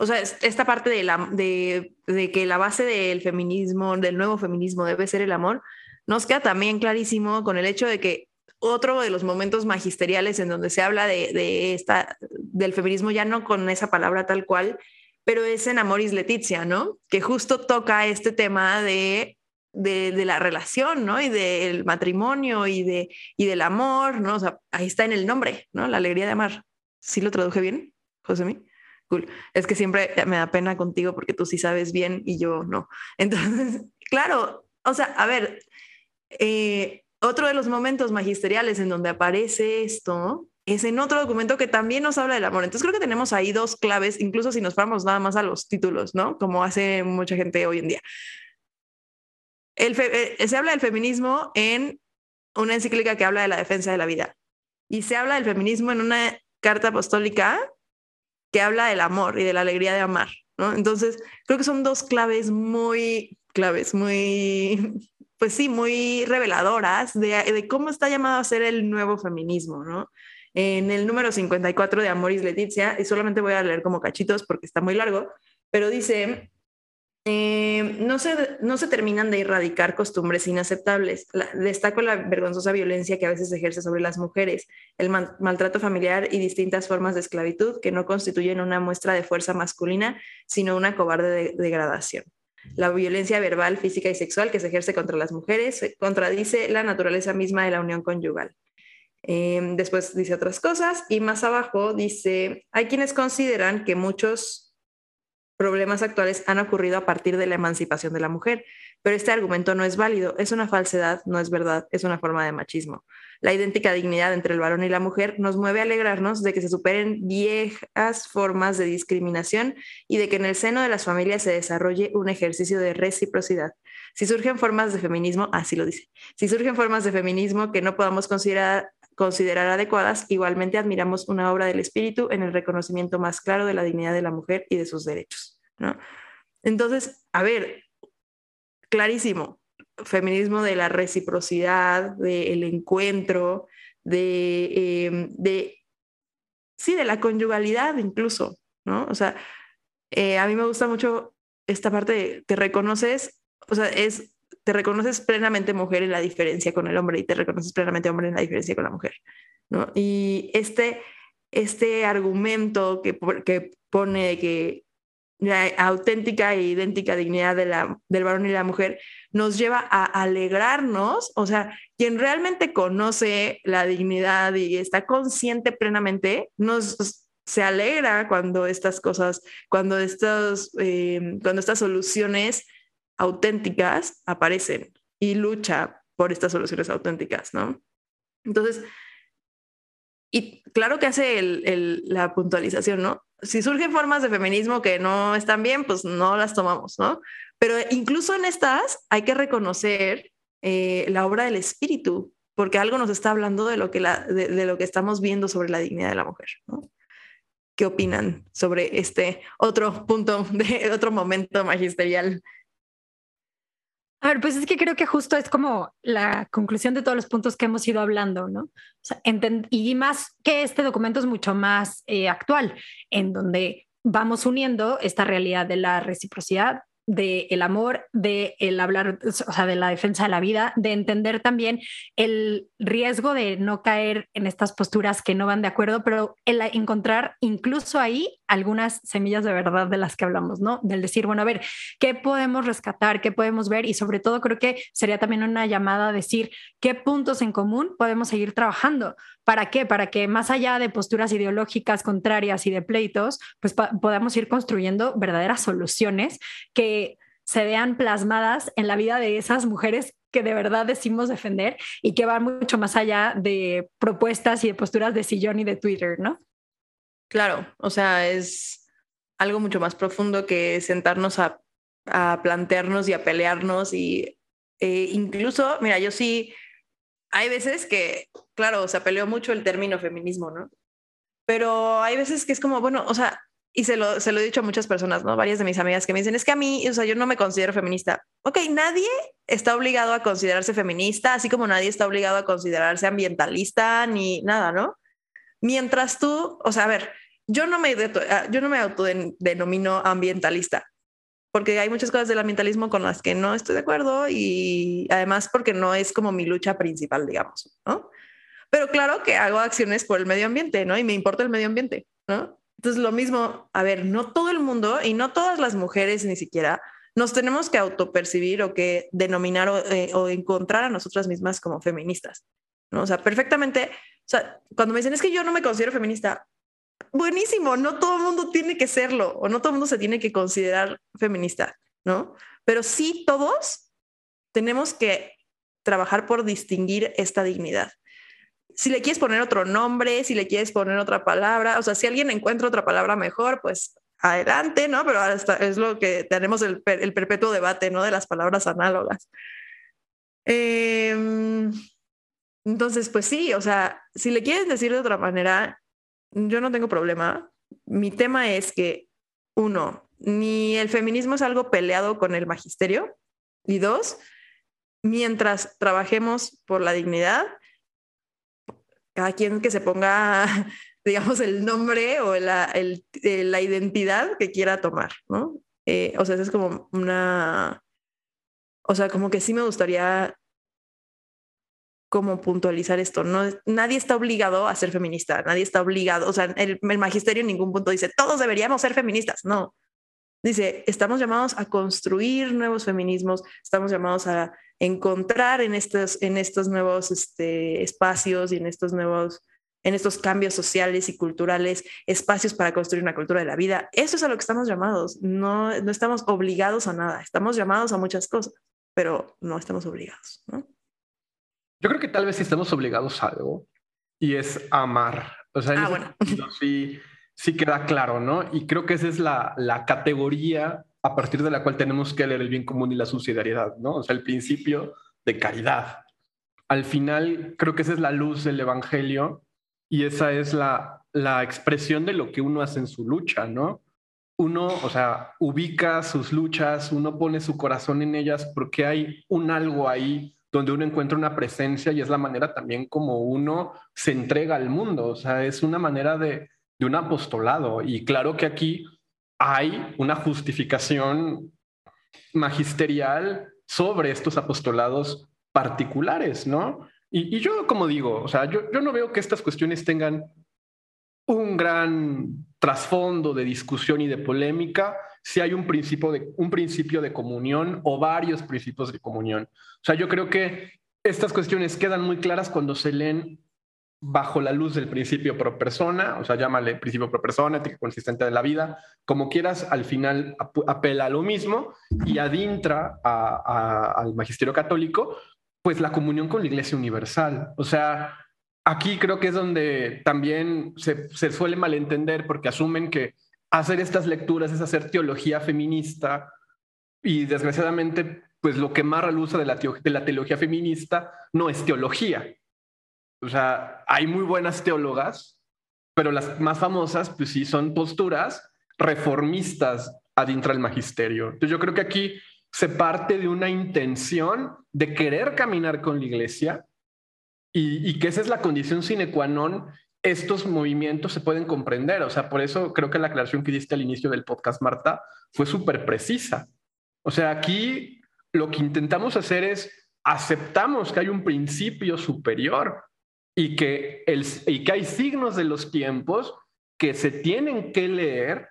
o sea, esta parte de, la, de, de, que la base del feminismo, del nuevo feminismo debe ser el amor, nos queda también clarísimo con el hecho de que otro de los momentos magisteriales en donde se habla de, esta, del feminismo, ya no con esa palabra tal cual, pero es en Amoris Letizia, ¿no? Que justo toca este tema de, de, la relación, ¿no? Y del matrimonio y, de, y del amor, ¿no? O sea, ahí está en el nombre, ¿no? La alegría de amar. ¿Sí lo traduje bien, José? Cool. Es que siempre me da pena contigo porque tú sí sabes bien y yo no. Entonces, [LAUGHS] claro, o sea, a ver, eh, otro de los momentos magisteriales en donde aparece esto es en otro documento que también nos habla del amor. Entonces creo que tenemos ahí dos claves, incluso si nos vamos nada más a los títulos, ¿no? Como hace mucha gente hoy en día. Eh, se habla del feminismo en una encíclica que habla de la defensa de la vida. Y se habla del feminismo en una carta apostólica que habla del amor y de la alegría de amar, ¿no? Entonces, creo que son dos claves muy claves, muy, pues sí, muy reveladoras de, de cómo está llamado a ser el nuevo feminismo, ¿no? En el número 54 de Amoris Leticia, y solamente voy a leer como cachitos porque está muy largo, pero dice, eh, no, se, no se terminan de erradicar costumbres inaceptables. destaco la vergonzosa violencia que a veces ejerce sobre las mujeres, el maltrato familiar y distintas formas de esclavitud que no constituyen una muestra de fuerza masculina, sino una cobarde degradación. La violencia verbal, física y sexual que se ejerce contra las mujeres contradice la naturaleza misma de la unión conyugal. Eh, después dice otras cosas y más abajo dice, hay quienes consideran que muchos problemas actuales han ocurrido a partir de la emancipación de la mujer, pero este argumento no es válido, es una falsedad, no es verdad, es una forma de machismo. La idéntica dignidad entre el varón y la mujer nos mueve a alegrarnos de que se superen viejas formas de discriminación y de que en el seno de las familias se desarrolle un ejercicio de reciprocidad. Si surgen formas de feminismo, así lo dice, si surgen formas de feminismo que no podamos considerar considerar adecuadas, igualmente admiramos una obra del espíritu en el reconocimiento más claro de la dignidad de la mujer y de sus derechos. ¿no? Entonces, a ver, clarísimo, feminismo de la reciprocidad, del encuentro, de, em, de, sí, de la conyugalidad incluso, ¿no? O sea, eh, a mí me gusta mucho esta parte de te reconoces, o sea, es te reconoces plenamente mujer en la diferencia con el hombre y te reconoces plenamente hombre en la diferencia con la mujer, ¿no? Y este, este argumento que, que pone que la auténtica e idéntica dignidad del varón y la mujer nos lleva a alegrarnos, o sea, quien realmente conoce la dignidad y está consciente plenamente, nos se alegra cuando estas cosas, cuando, estos, eh, cuando estas soluciones auténticas aparecen y lucha por estas soluciones auténticas, ¿no? Entonces, y claro que hace la puntualización, ¿no? Si surgen formas de feminismo que no están bien, pues no las tomamos, ¿no? Pero incluso en estas hay que reconocer eh, la obra del espíritu, porque algo nos está hablando de lo que, de, lo que estamos viendo sobre la dignidad de la mujer, ¿no? ¿Qué opinan sobre este otro punto, de otro momento magisterial A ver, pues es que creo que justo es como la conclusión de todos los puntos que hemos ido hablando, ¿no? y más que este documento es mucho más eh, actual, en donde vamos uniendo esta realidad de la reciprocidad, del el amor, de el hablar, o sea, de la defensa de la vida, de entender también el riesgo de no caer en estas posturas que no van de acuerdo, pero el encontrar incluso ahí algunas semillas de verdad de las que hablamos, ¿no? Del decir, bueno, a ver, ¿qué podemos rescatar? ¿Qué podemos ver? Y sobre todo creo que sería también una llamada a decir qué puntos en común podemos seguir trabajando. ¿Para qué? Para que más allá de posturas ideológicas contrarias y de pleitos, pues podamos ir construyendo verdaderas soluciones que se vean plasmadas en la vida de esas mujeres que de verdad decimos defender y que van mucho más allá de propuestas y de posturas de sillón y de Twitter, ¿no? Claro, o sea, es algo mucho más profundo que sentarnos a, plantearnos y a pelearnos y eh, incluso, mira, yo sí, hay veces que, claro, se peleó mucho el término feminismo, ¿no? Pero hay veces que es como, bueno, o sea, y se lo, se lo he dicho a muchas personas, ¿no? Varias de mis amigas que me dicen, es que a mí, o sea, yo no me considero feminista. Ok, nadie está obligado a considerarse feminista, así como nadie está obligado a considerarse ambientalista ni nada, ¿no? Mientras tú, o sea, a ver, yo no me, ah, yo no me autodenomino ambientalista, porque hay muchas cosas del ambientalismo con las que no estoy de acuerdo y además porque no es como mi lucha principal, digamos, ¿no? Pero claro que hago acciones por el medio ambiente, ¿no? Y me importa el medio ambiente, ¿no? Entonces, lo mismo, a ver, no todo el mundo y no todas las mujeres ni siquiera nos tenemos que autopercibir o que denominar o, eh, o encontrar a nosotras mismas como feministas, ¿no? O sea, perfectamente o sea, cuando me dicen es que yo no me considero feminista, buenísimo, no todo el mundo tiene que serlo o no todo el mundo se tiene que considerar feminista, ¿no? Pero sí todos tenemos que trabajar por distinguir esta dignidad. Si le quieres poner otro nombre, si le quieres poner otra palabra, o sea, si alguien encuentra otra palabra mejor, pues adelante, ¿no? Pero hasta es lo que tenemos el, el perpetuo debate, ¿no? De las palabras análogas. Eh, entonces, pues sí, o sea, si le quieren decir de otra manera, yo no tengo problema. Mi tema es que, uno, ni el feminismo es algo peleado con el magisterio, y dos, mientras trabajemos por la dignidad, cada quien que se ponga, [LAUGHS] digamos, el nombre o la, la identidad que quiera tomar, ¿no? Eh, o sea, es como una, o sea, como que sí me gustaría cómo puntualizar esto. No, nadie está obligado a ser feminista, nadie está obligado, o sea, el, magisterio en ningún punto dice, todos deberíamos ser feministas, no. Dice, estamos llamados a construir nuevos feminismos, estamos llamados a encontrar en estos, en estos nuevos este, espacios y en estos nuevos, en estos cambios sociales y culturales, espacios para construir una cultura de la vida. Eso es a lo que estamos llamados. No, no estamos obligados a nada. Estamos llamados a muchas cosas, pero no estamos obligados. ¿no? Yo creo que tal vez estamos obligados a algo y es amar. O sea, ah, sí, sí queda claro, ¿no? Y creo que esa es la, la categoría a partir de la cual tenemos que leer el bien común y la subsidiariedad, ¿no? O sea, el principio de caridad. Al final, creo que esa es la luz del Evangelio y esa es la, la expresión de lo que uno hace en su lucha, ¿no? Uno, o sea, ubica sus luchas, uno pone su corazón en ellas porque hay un algo ahí donde uno encuentra una presencia y es la manera también como uno se entrega al mundo, o sea, es una manera de, de un apostolado. Y claro que aquí hay una justificación magisterial sobre estos apostolados particulares, ¿no? Y, yo, como digo, o sea, yo, yo no veo que estas cuestiones tengan un gran trasfondo de discusión y de polémica si hay un principio de, un principio de comunión o varios principios de comunión. O sea, yo creo que estas cuestiones quedan muy claras cuando se leen bajo la luz del principio pro persona, o sea, llámale principio pro persona, ética consistente de la vida, como quieras, al final apela a lo mismo y adintra al magisterio católico, pues la comunión con la Iglesia Universal. O sea, aquí creo que es donde también se, suele malentender porque asumen que hacer estas lecturas es hacer teología feminista y desgraciadamente, pues lo que más reluce de la, de la teología feminista no es teología. O sea, hay muy buenas teólogas, pero las más famosas, pues sí, son posturas reformistas adentro del magisterio. Entonces yo creo que aquí se parte de una intención de querer caminar con la iglesia y, que esa es la condición sine qua non estos movimientos se pueden comprender. O sea, por eso creo que la aclaración que diste al inicio del podcast, Marta, fue súper precisa. O sea, aquí lo que intentamos hacer es aceptamos que hay un principio superior y que, el, y que hay signos de los tiempos que se tienen que leer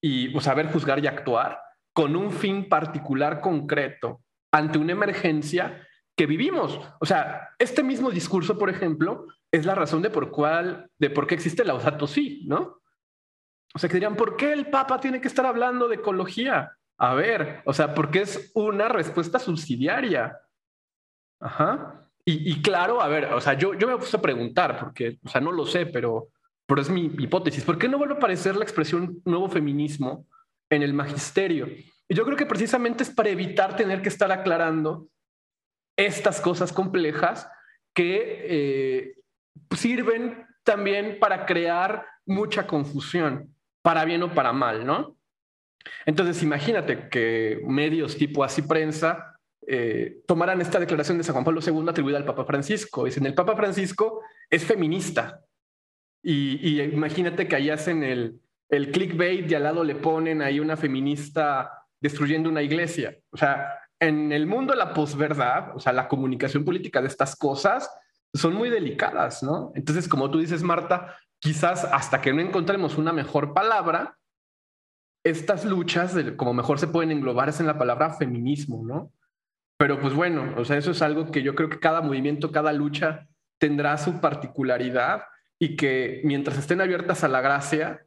y saber juzgar y actuar con un fin particular concreto ante una emergencia que vivimos. O sea, este mismo discurso, por ejemplo, es la razón de por cuál, de por qué existe la Laudato Si, ¿no? O sea, que dirían, ¿por qué el Papa tiene que estar hablando de ecología? A ver, o sea, porque es una respuesta subsidiaria. Ajá. Y, claro, a ver, o sea, yo, yo me puse a preguntar, porque, o sea, no lo sé, pero, pero es mi hipótesis. ¿Por qué no vuelve a aparecer la expresión nuevo feminismo en el magisterio? Y yo creo que precisamente es para evitar tener que estar aclarando estas cosas complejas que eh, sirven también para crear mucha confusión, para bien o para mal, ¿no? Entonces, imagínate que medios tipo así prensa eh, tomaran esta declaración de San Juan Pablo II atribuida al Papa Francisco. Dicen, el Papa Francisco es feminista. Y, imagínate que ahí hacen el, el clickbait y al lado le ponen ahí una feminista destruyendo una iglesia. O sea, en el mundo la posverdad, o sea, la comunicación política de estas cosas son muy delicadas, ¿no? Entonces, como tú dices, Marta, quizás hasta que no encontremos una mejor palabra, estas luchas, como mejor se pueden englobar, es en la palabra feminismo, ¿no? Pero pues bueno, o sea, eso es algo que yo creo que cada movimiento, cada lucha tendrá su particularidad y que mientras estén abiertas a la gracia,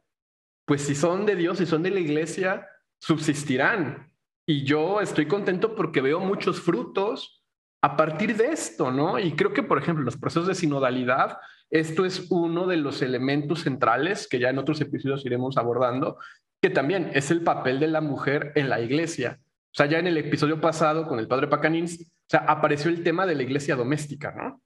pues si son de Dios, si son de la iglesia, subsistirán. Y yo estoy contento porque veo muchos frutos a partir de esto, ¿no? Y creo que, por ejemplo, los procesos de sinodalidad, esto es uno de los elementos centrales que ya en otros episodios iremos abordando, que también es el papel de la mujer en la iglesia. O sea, ya en el episodio pasado con el padre Pacanins, o sea, apareció el tema de la iglesia doméstica, ¿no?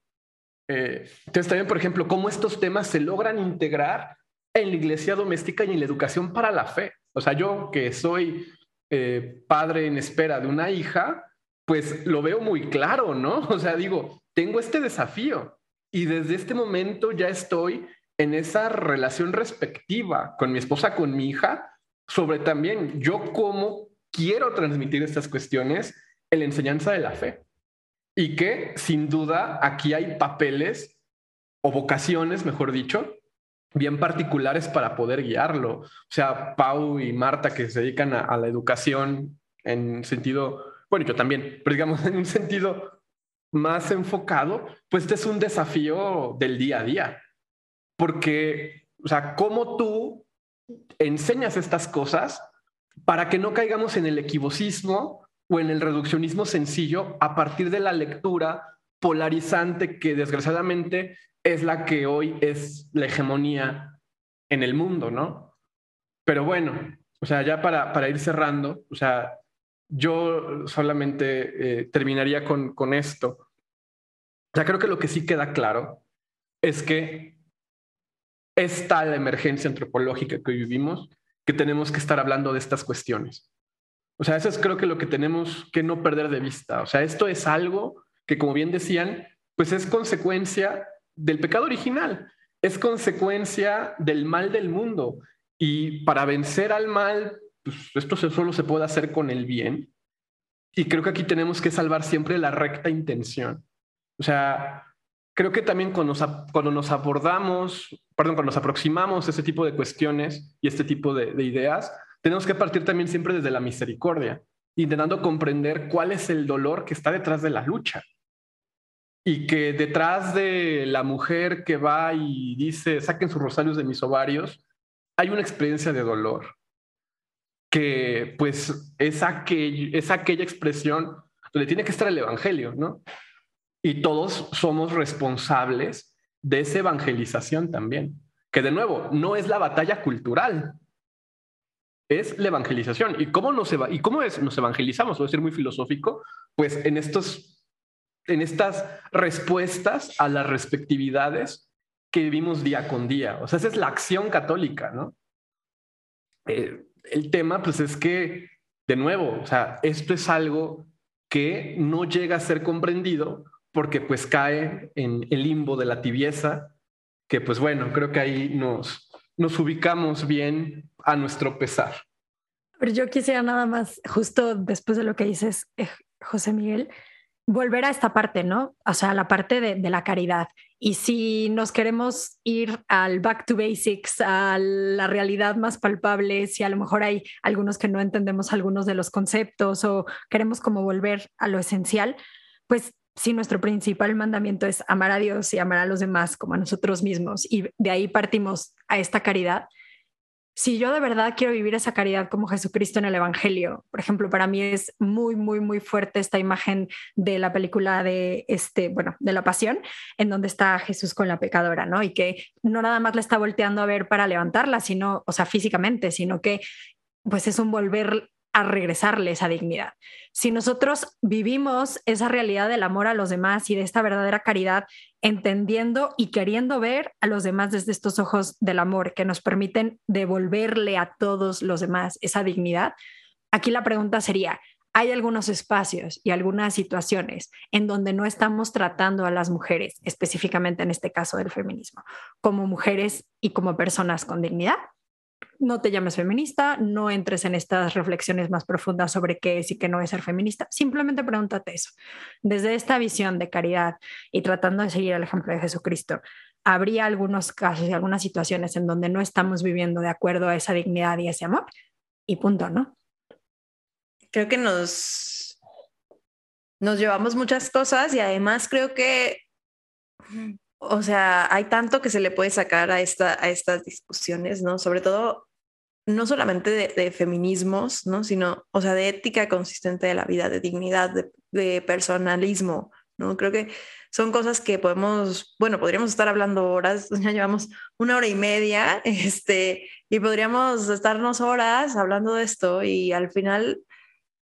Eh, entonces también, por ejemplo, cómo estos temas se logran integrar en la iglesia doméstica y en la educación para la fe. O sea, yo que soy eh, padre en espera de una hija, pues lo veo muy claro, ¿no? [LAUGHS] O sea, digo, tengo este desafío y desde este momento ya estoy en esa relación respectiva con mi esposa, con mi hija, sobre también yo cómo quiero transmitir estas cuestiones en la enseñanza de la fe. Y que sin duda aquí hay papeles o vocaciones, mejor dicho, bien particulares para poder guiarlo. O sea, Pau y Marta que se dedican a, la educación en sentido bueno, yo también, pero digamos en un sentido más enfocado, pues este es un desafío del día a día, porque, o sea, ¿cómo tú enseñas estas cosas para que no caigamos en el equivocismo o en el reduccionismo sencillo a partir de la lectura polarizante que desgraciadamente es la que hoy es la hegemonía en el mundo, ¿no? Pero bueno, o sea, ya para, para ir cerrando, o sea, yo solamente eh, terminaría con, con esto. Ya creo que lo que sí queda claro es que es tal emergencia antropológica que vivimos que tenemos que estar hablando de estas cuestiones. O sea, eso es creo que lo que tenemos que no perder de vista. O sea, esto es algo que, como bien decían, pues es consecuencia del pecado original, es consecuencia del mal del mundo. Y para vencer al mal, pues esto solo se puede hacer con el bien. Y creo que aquí tenemos que salvar siempre la recta intención. O sea, creo que también cuando nos, abordamos, perdón, cuando nos aproximamos a ese tipo de cuestiones y este tipo de, de ideas, tenemos que partir también siempre desde la misericordia, intentando comprender cuál es el dolor que está detrás de la lucha. Y que detrás de la mujer que va y dice, saquen sus rosarios de mis ovarios, hay una experiencia de dolor que pues es, es aquella expresión donde tiene que estar el Evangelio, ¿no? Y todos somos responsables de esa evangelización también, que de nuevo, no es la batalla cultural, es la evangelización. ¿Y cómo nos, ¿y cómo es, nos evangelizamos? Voy a ser muy filosófico, pues en, estos, en estas respuestas a las respectividades que vivimos día con día. O sea, esa es la acción católica, ¿no? Eh, el tema, pues es que de nuevo, o sea, esto es algo que no llega a ser comprendido porque pues cae en el limbo de la tibieza, que pues bueno, creo que ahí nos, nos ubicamos bien a nuestro pesar. Pero yo quisiera nada más, justo después de lo que dices, eh, José Miguel, volver a esta parte, ¿no? O sea, la parte de, de, la caridad. Y si nos queremos ir al back to basics, a la realidad más palpable, si a lo mejor hay algunos que no entendemos algunos de los conceptos o queremos como volver a lo esencial, pues si nuestro principal mandamiento es amar a Dios y amar a los demás como a nosotros mismos y de ahí partimos a esta caridad, si yo de verdad quiero vivir esa caridad como Jesucristo en el Evangelio, por ejemplo, para mí es muy, muy, muy fuerte esta imagen de la película de este, bueno, de la Pasión, en donde está Jesús con la pecadora, ¿no? Y que no nada más la está volteando a ver para levantarla, sino, o sea, físicamente, sino que pues es un volver a regresarle esa dignidad. Si nosotros vivimos esa realidad del amor a los demás y de esta verdadera caridad, entendiendo y queriendo ver a los demás desde estos ojos del amor que nos permiten devolverle a todos los demás esa dignidad, aquí la pregunta sería, hay algunos espacios y algunas situaciones en donde no estamos tratando a las mujeres, específicamente en este caso del feminismo, como mujeres y como personas con dignidad no te llames feminista, no entres en estas reflexiones más profundas sobre qué es y qué no es ser feminista, simplemente pregúntate eso. Desde esta visión de caridad y tratando de seguir el ejemplo de Jesucristo, ¿habría algunos casos y algunas situaciones en donde no estamos viviendo de acuerdo a esa dignidad y ese amor? Y punto, ¿no? Creo que nos, nos llevamos muchas cosas y además creo que o sea, hay tanto que se le puede sacar a, esta, a estas discusiones, ¿no? Sobre todo, no solamente de, feminismos, ¿no? Sino, o sea, de ética consistente de la vida, de dignidad, de, personalismo, ¿no? Creo que son cosas que podemos, bueno, podríamos estar hablando horas, [LAUGHS] ya llevamos una hora y media, este, y podríamos estarnos horas hablando de esto y al final,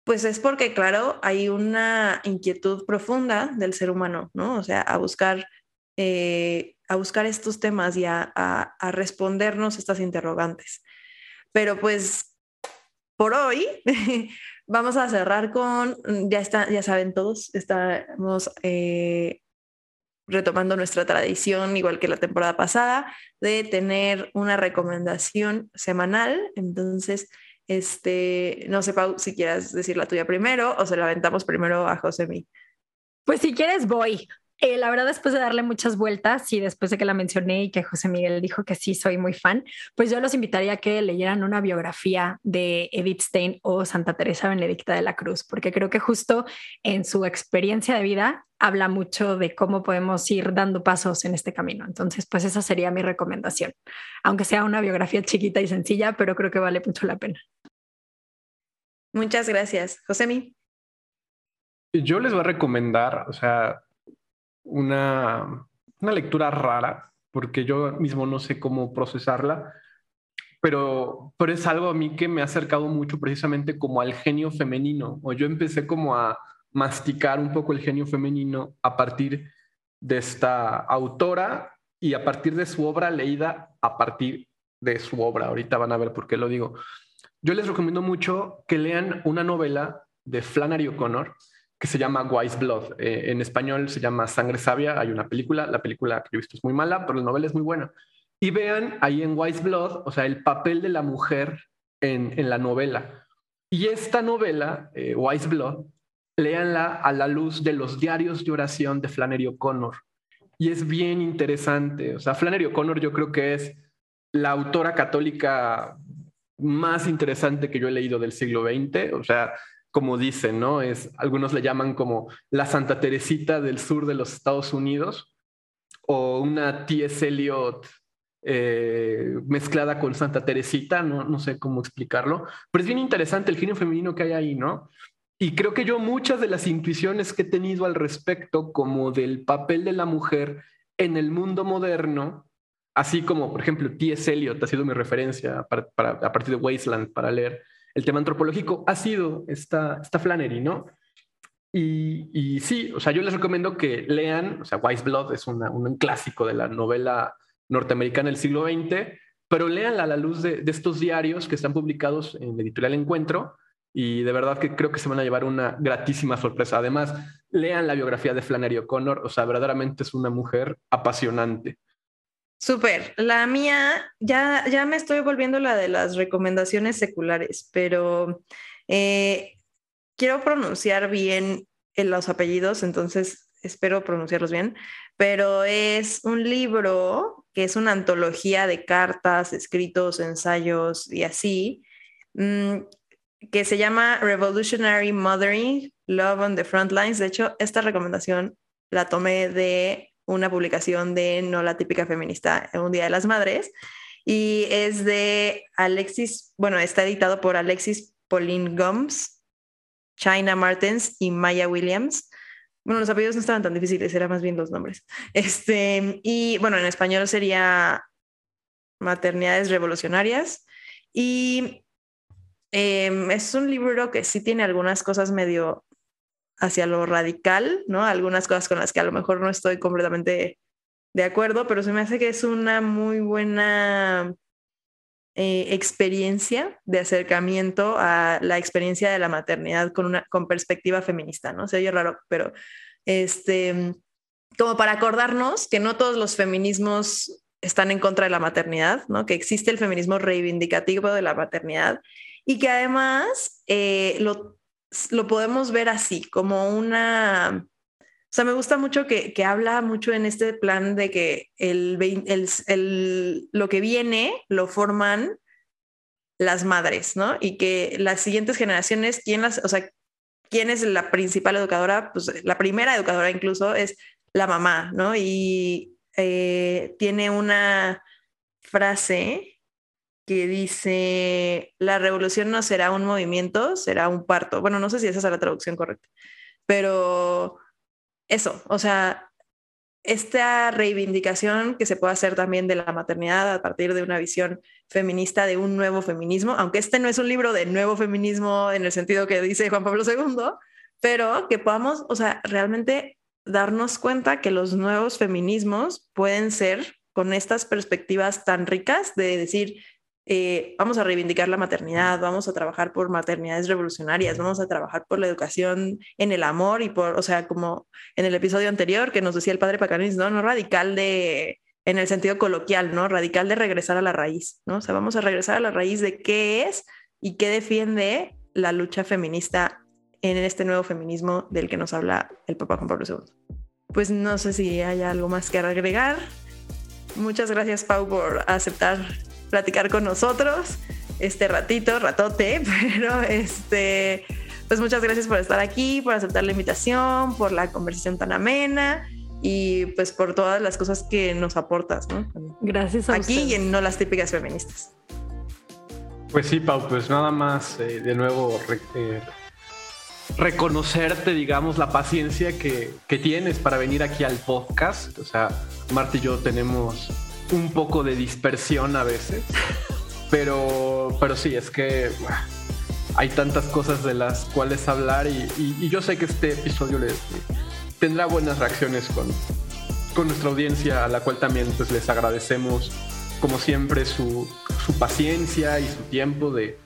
pues es porque, claro, hay una inquietud profunda del ser humano, ¿no? O sea, a buscar eh, a buscar estos temas y a, respondernos estas interrogantes. Pero pues por hoy [LAUGHS] vamos a cerrar con, ya, está, ya saben todos, estamos eh, retomando nuestra tradición, igual que la temporada pasada, de tener una recomendación semanal. Entonces, este, no sé, Pau, si quieres decir la tuya primero o se la aventamos primero a José Pues si quieres, voy. Eh, la verdad, después de darle muchas vueltas y después de que la mencioné y que José Miguel dijo que sí, soy muy fan, pues yo los invitaría a que leyeran una biografía de Edith Stein o Santa Teresa Benedicta de la Cruz, porque creo que justo en su experiencia de vida habla mucho de cómo podemos ir dando pasos en este camino. Entonces, pues esa sería mi recomendación, aunque sea una biografía chiquita y sencilla, pero creo que vale mucho la pena. Muchas gracias. José Yo les voy a recomendar, o sea, una, una lectura rara, porque yo mismo no sé cómo procesarla, pero, pero es algo a mí que me ha acercado mucho precisamente como al genio femenino, o yo empecé como a masticar un poco el genio femenino a partir de esta autora y a partir de su obra leída a partir de su obra. Ahorita van a ver por qué lo digo. Yo les recomiendo mucho que lean una novela de Flannery O'Connor que se llama Wise Blood. Eh, en español se llama Sangre Sabia. Hay una película, la película que yo he visto es muy mala, pero la novela es muy buena. Y vean ahí en Wise Blood, o sea, el papel de la mujer en, en la novela. Y esta novela, eh, Wise Blood, léanla a la luz de los diarios de oración de Flannery O'Connor. Y es bien interesante. O sea, Flannery O'Connor yo creo que es la autora católica más interesante que yo he leído del siglo XX. O sea, como dicen, ¿no? Es, algunos le llaman como la Santa Teresita del sur de los Estados Unidos o una T.S. Eliot eh, mezclada con Santa Teresita, no, no sé cómo explicarlo, pero es bien interesante el genio femenino que hay ahí, ¿no? Y creo que yo muchas de las intuiciones que he tenido al respecto, como del papel de la mujer en el mundo moderno, así como, por ejemplo, T.S. Eliot ha sido mi referencia a partir de Wasteland para leer, el tema antropológico ha sido esta, esta Flannery, ¿no? Y, sí, o sea, yo les recomiendo que lean, o sea, Wise Blood es un clásico de la novela norteamericana del siglo XX, pero leanla a la luz de, estos diarios que están publicados en la editorial Encuentro y de verdad que creo que se van a llevar una gratísima sorpresa. Además, lean la biografía de Flannery O'Connor, o sea, verdaderamente es una mujer apasionante. Súper. La mía, ya, ya me estoy volviendo la de las recomendaciones seculares, pero eh, quiero pronunciar bien los apellidos, entonces espero pronunciarlos bien, pero es un libro que es una antología de cartas, escritos, ensayos y así, mm, que se llama Revolutionary Mothering, Love on the Front Lines. De hecho, esta recomendación la tomé de una publicación de No la típica feminista, un Día de las Madres, y es de Alexis, bueno, está editado por Alexis Pauline Gomes, China Martens y Maya Williams. Bueno, los apellidos no estaban tan difíciles, eran más bien los nombres. Este, y bueno, en español sería Maternidades Revolucionarias. Y em, es un libro que sí tiene algunas cosas medio hacia lo radical, ¿no? Algunas cosas con las que a lo mejor no estoy completamente de acuerdo, pero se me hace que es una muy buena eh, experiencia de acercamiento a la experiencia de la maternidad con una con perspectiva feminista, ¿no? Se oye raro, pero este, como para acordarnos que no todos los feminismos están en contra de la maternidad, ¿no? Que existe el feminismo reivindicativo de la maternidad y que además eh, lo lo podemos ver así, como una... O sea, me gusta mucho que, que habla mucho en este plan de que el, el, el, lo que viene lo forman las madres, ¿no? Y que las siguientes generaciones, ¿quién las, o sea, quién es la principal educadora? Pues la primera educadora incluso es la mamá, ¿no? Y eh, tiene una frase que dice, la revolución no será un movimiento, será un parto. Bueno, no sé si esa es la traducción correcta, pero eso, o sea, esta reivindicación que se puede hacer también de la maternidad a partir de una visión feminista de un nuevo feminismo, aunque este no es un libro de nuevo feminismo en el sentido que dice Juan Pablo II, pero que podamos, o sea, realmente darnos cuenta que los nuevos feminismos pueden ser con estas perspectivas tan ricas de decir, eh, vamos a reivindicar la maternidad, vamos a trabajar por maternidades revolucionarias, vamos a trabajar por la educación en el amor y por, o sea, como en el episodio anterior que nos decía el padre Pacanis, ¿no? No radical de, en el sentido coloquial, ¿no? Radical de regresar a la raíz, ¿no? O sea, vamos a regresar a la raíz de qué es y qué defiende la lucha feminista en este nuevo feminismo del que nos habla el Papa Juan Pablo II. Pues no sé si hay algo más que agregar. Muchas gracias, Pau, por aceptar platicar con nosotros este ratito, ratote, [LAUGHS] pero este, pues muchas gracias por estar aquí, por aceptar la invitación, por la conversación tan amena y pues por todas las cosas que nos aportas, ¿no? Gracias a Aquí y en No las típicas feministas. Pues sí, Pau, pues nada más eh, de nuevo eh, reconocerte, digamos, la paciencia que, que, tienes para venir aquí al podcast. O sea, Marta y yo tenemos un poco de dispersión a veces, pero, pero sí, es que hay tantas cosas de las cuales hablar y, yo sé que este episodio le, tendrá buenas reacciones con, con nuestra audiencia, a la cual también pues, les agradecemos, como siempre, su, su paciencia y su tiempo de,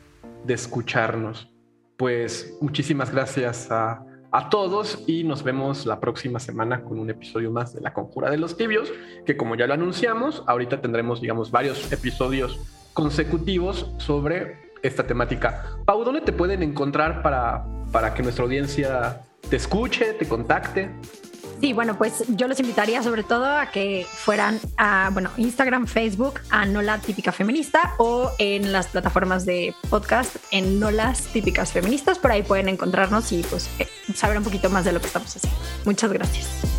de escucharnos. Pues muchísimas gracias a a todos y nos vemos la próxima semana con un episodio más de La Conjura de los Tibios, que como ya lo anunciamos, ahorita tendremos, digamos, varios episodios consecutivos sobre esta temática. Pau, ¿dónde te pueden encontrar para, para que nuestra audiencia te escuche, te contacte? Sí, bueno, pues yo los invitaría sobre todo a que fueran a, bueno, Instagram, Facebook, a No la Típica Feminista o en las plataformas de podcast en No las Típicas Feministas. Por ahí pueden encontrarnos y pues eh, saber un poquito más de lo que estamos haciendo. Muchas gracias.